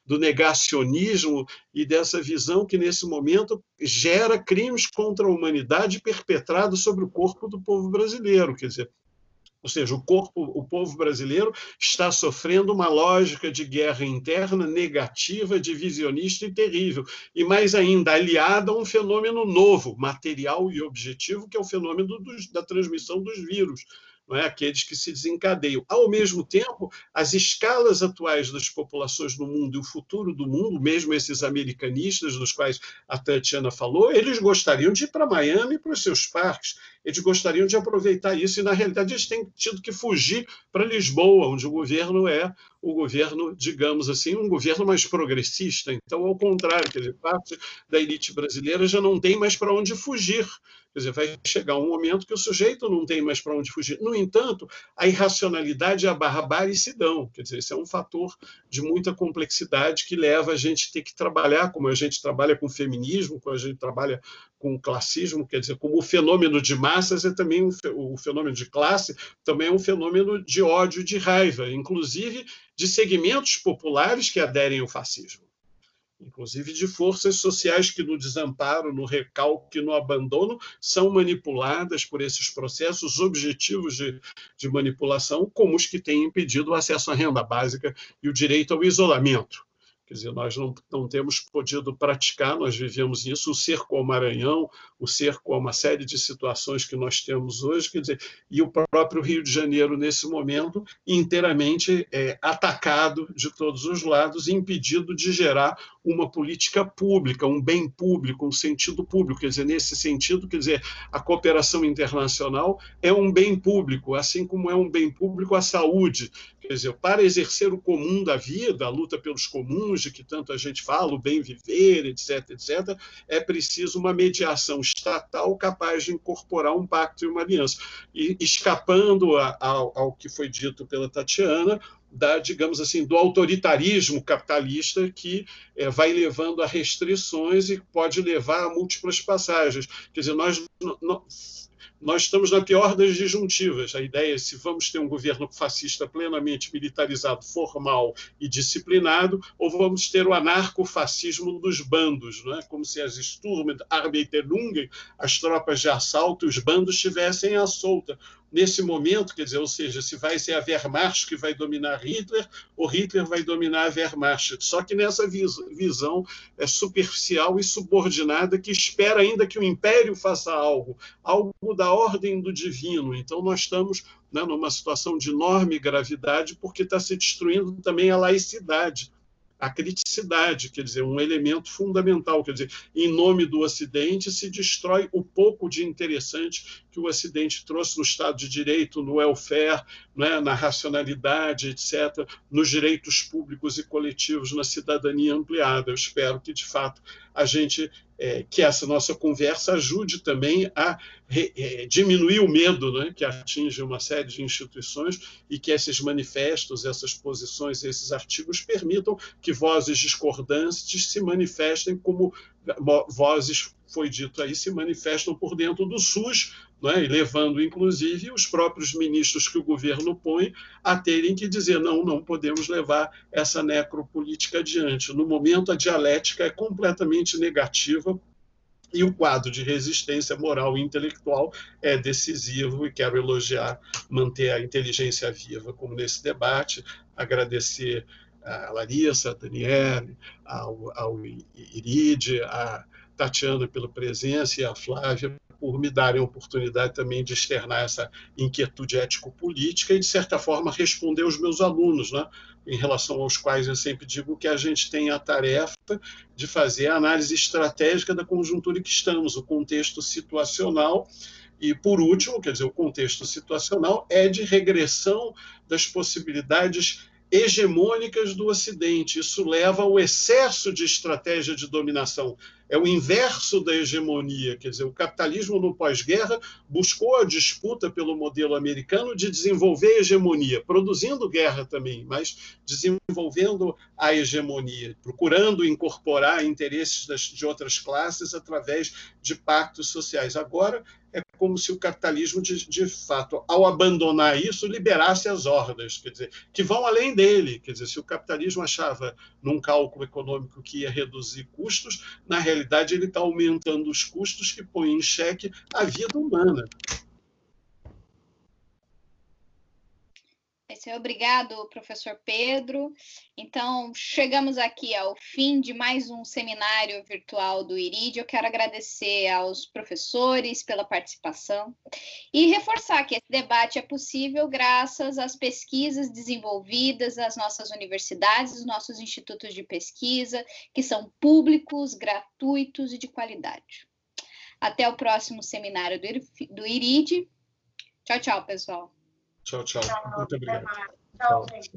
Speaker 4: do negacionismo e dessa visão que, nesse momento, gera crimes contra a humanidade perpetrados sobre o corpo do povo brasileiro. Quer dizer, ou seja, o corpo, o povo brasileiro está sofrendo uma lógica de guerra interna negativa, divisionista e terrível, e mais ainda aliada a um fenômeno novo, material e objetivo, que é o fenômeno dos, da transmissão dos vírus não é? aqueles que se desencadeiam. Ao mesmo tempo, as escalas atuais das populações no mundo e o futuro do mundo, mesmo esses americanistas dos quais a Tatiana falou, eles gostariam de ir para Miami para os seus parques, eles gostariam de aproveitar isso, e na realidade eles têm tido que fugir para Lisboa, onde o governo é o governo, digamos assim, um governo mais progressista. Então, ao contrário, parte da elite brasileira já não tem mais para onde fugir. Quer dizer, vai chegar um momento que o sujeito não tem mais para onde fugir. No entanto, a irracionalidade e a dão. Quer dizer, esse é um fator de muita complexidade que leva a gente a ter que trabalhar, como a gente trabalha com feminismo, como a gente trabalha com classismo, quer dizer, como o fenômeno de massas é também um, o fenômeno de classe, também é um fenômeno de ódio de raiva, inclusive de segmentos populares que aderem ao fascismo inclusive de forças sociais que no desamparo, no recalque, no abandono, são manipuladas por esses processos objetivos de, de manipulação, como os que têm impedido o acesso à renda básica e o direito ao isolamento. Quer dizer, nós não, não temos podido praticar, nós vivemos isso, o cerco ao Maranhão, o cerco a uma série de situações que nós temos hoje, quer dizer, e o próprio Rio de Janeiro, nesse momento, inteiramente é, atacado de todos os lados, impedido de gerar uma política pública, um bem público, um sentido público. Quer dizer, nesse sentido, quer dizer, a cooperação internacional é um bem público, assim como é um bem público a saúde. Quer dizer, para exercer o comum da vida, a luta pelos comuns, de que tanto a gente fala, o bem viver, etc., etc., é preciso uma mediação estatal capaz de incorporar um pacto e uma aliança. E escapando a, a, ao que foi dito pela Tatiana, da, digamos assim, do autoritarismo capitalista que é, vai levando a restrições e pode levar a múltiplas passagens. Quer dizer, nós nós estamos na pior das disjuntivas. A ideia é se vamos ter um governo fascista plenamente militarizado, formal e disciplinado, ou vamos ter o anarcofascismo dos bandos, não é? como se as Sturm, Arbeiterlungen, as tropas de assalto, os bandos estivessem à solta nesse momento, quer dizer, ou seja, se vai ser a Wehrmacht que vai dominar Hitler ou Hitler vai dominar a Wehrmacht. Só que nessa visão é superficial e subordinada que espera ainda que o império faça algo, algo da ordem do divino. Então nós estamos né, numa situação de enorme gravidade porque está se destruindo também a laicidade a criticidade, quer dizer, um elemento fundamental, quer dizer, em nome do Ocidente se destrói o pouco de interessante que o Ocidente trouxe no Estado de Direito, no welfare, né, na racionalidade, etc., nos direitos públicos e coletivos, na cidadania ampliada. Eu espero que, de fato, a gente é, que essa nossa conversa ajude também a re, é, diminuir o medo né, que atinge uma série de instituições e que esses manifestos, essas posições, esses artigos permitam que vozes discordantes se manifestem como vozes, foi dito aí, se manifestam por dentro do SUS, né, e levando, inclusive, os próprios ministros que o governo põe a terem que dizer: não, não podemos levar essa necropolítica adiante. No momento, a dialética é completamente negativa. E o quadro de resistência moral e intelectual é decisivo, e quero elogiar, manter a inteligência viva, como nesse debate, agradecer a Larissa, a Daniele, ao, ao Iride, a Tatiana pela presença e a Flávia por me darem a oportunidade também de externar essa inquietude ético-política e, de certa forma, responder aos meus alunos, né? em relação aos quais eu sempre digo que a gente tem a tarefa de fazer a análise estratégica da conjuntura em que estamos, o contexto situacional. E, por último, quer dizer, o contexto situacional é de regressão das possibilidades hegemônicas do Ocidente. Isso leva ao excesso de estratégia de dominação. É o inverso da hegemonia, quer dizer, o capitalismo no pós-guerra buscou a disputa pelo modelo americano de desenvolver a hegemonia, produzindo guerra também, mas desenvolvendo a hegemonia, procurando incorporar interesses das, de outras classes através de pactos sociais. Agora é como se o capitalismo, de, de, fato, ao abandonar isso, liberasse as hordas, quer dizer, que vão além dele. Quer dizer, se o capitalismo achava num cálculo econômico que ia reduzir custos, na realidade ele está aumentando os custos que põem em xeque a vida humana.
Speaker 1: Obrigado, professor Pedro. Então, chegamos aqui ao fim de mais um seminário virtual do IRID. Eu quero agradecer aos professores pela participação e reforçar que esse debate é possível graças às pesquisas desenvolvidas nas nossas universidades, nos nossos institutos de pesquisa, que são públicos, gratuitos e de qualidade. Até o próximo seminário do IRID. Tchau, tchau, pessoal.
Speaker 4: Tchau, tchau. Muito obrigado.
Speaker 2: Tchau, gente.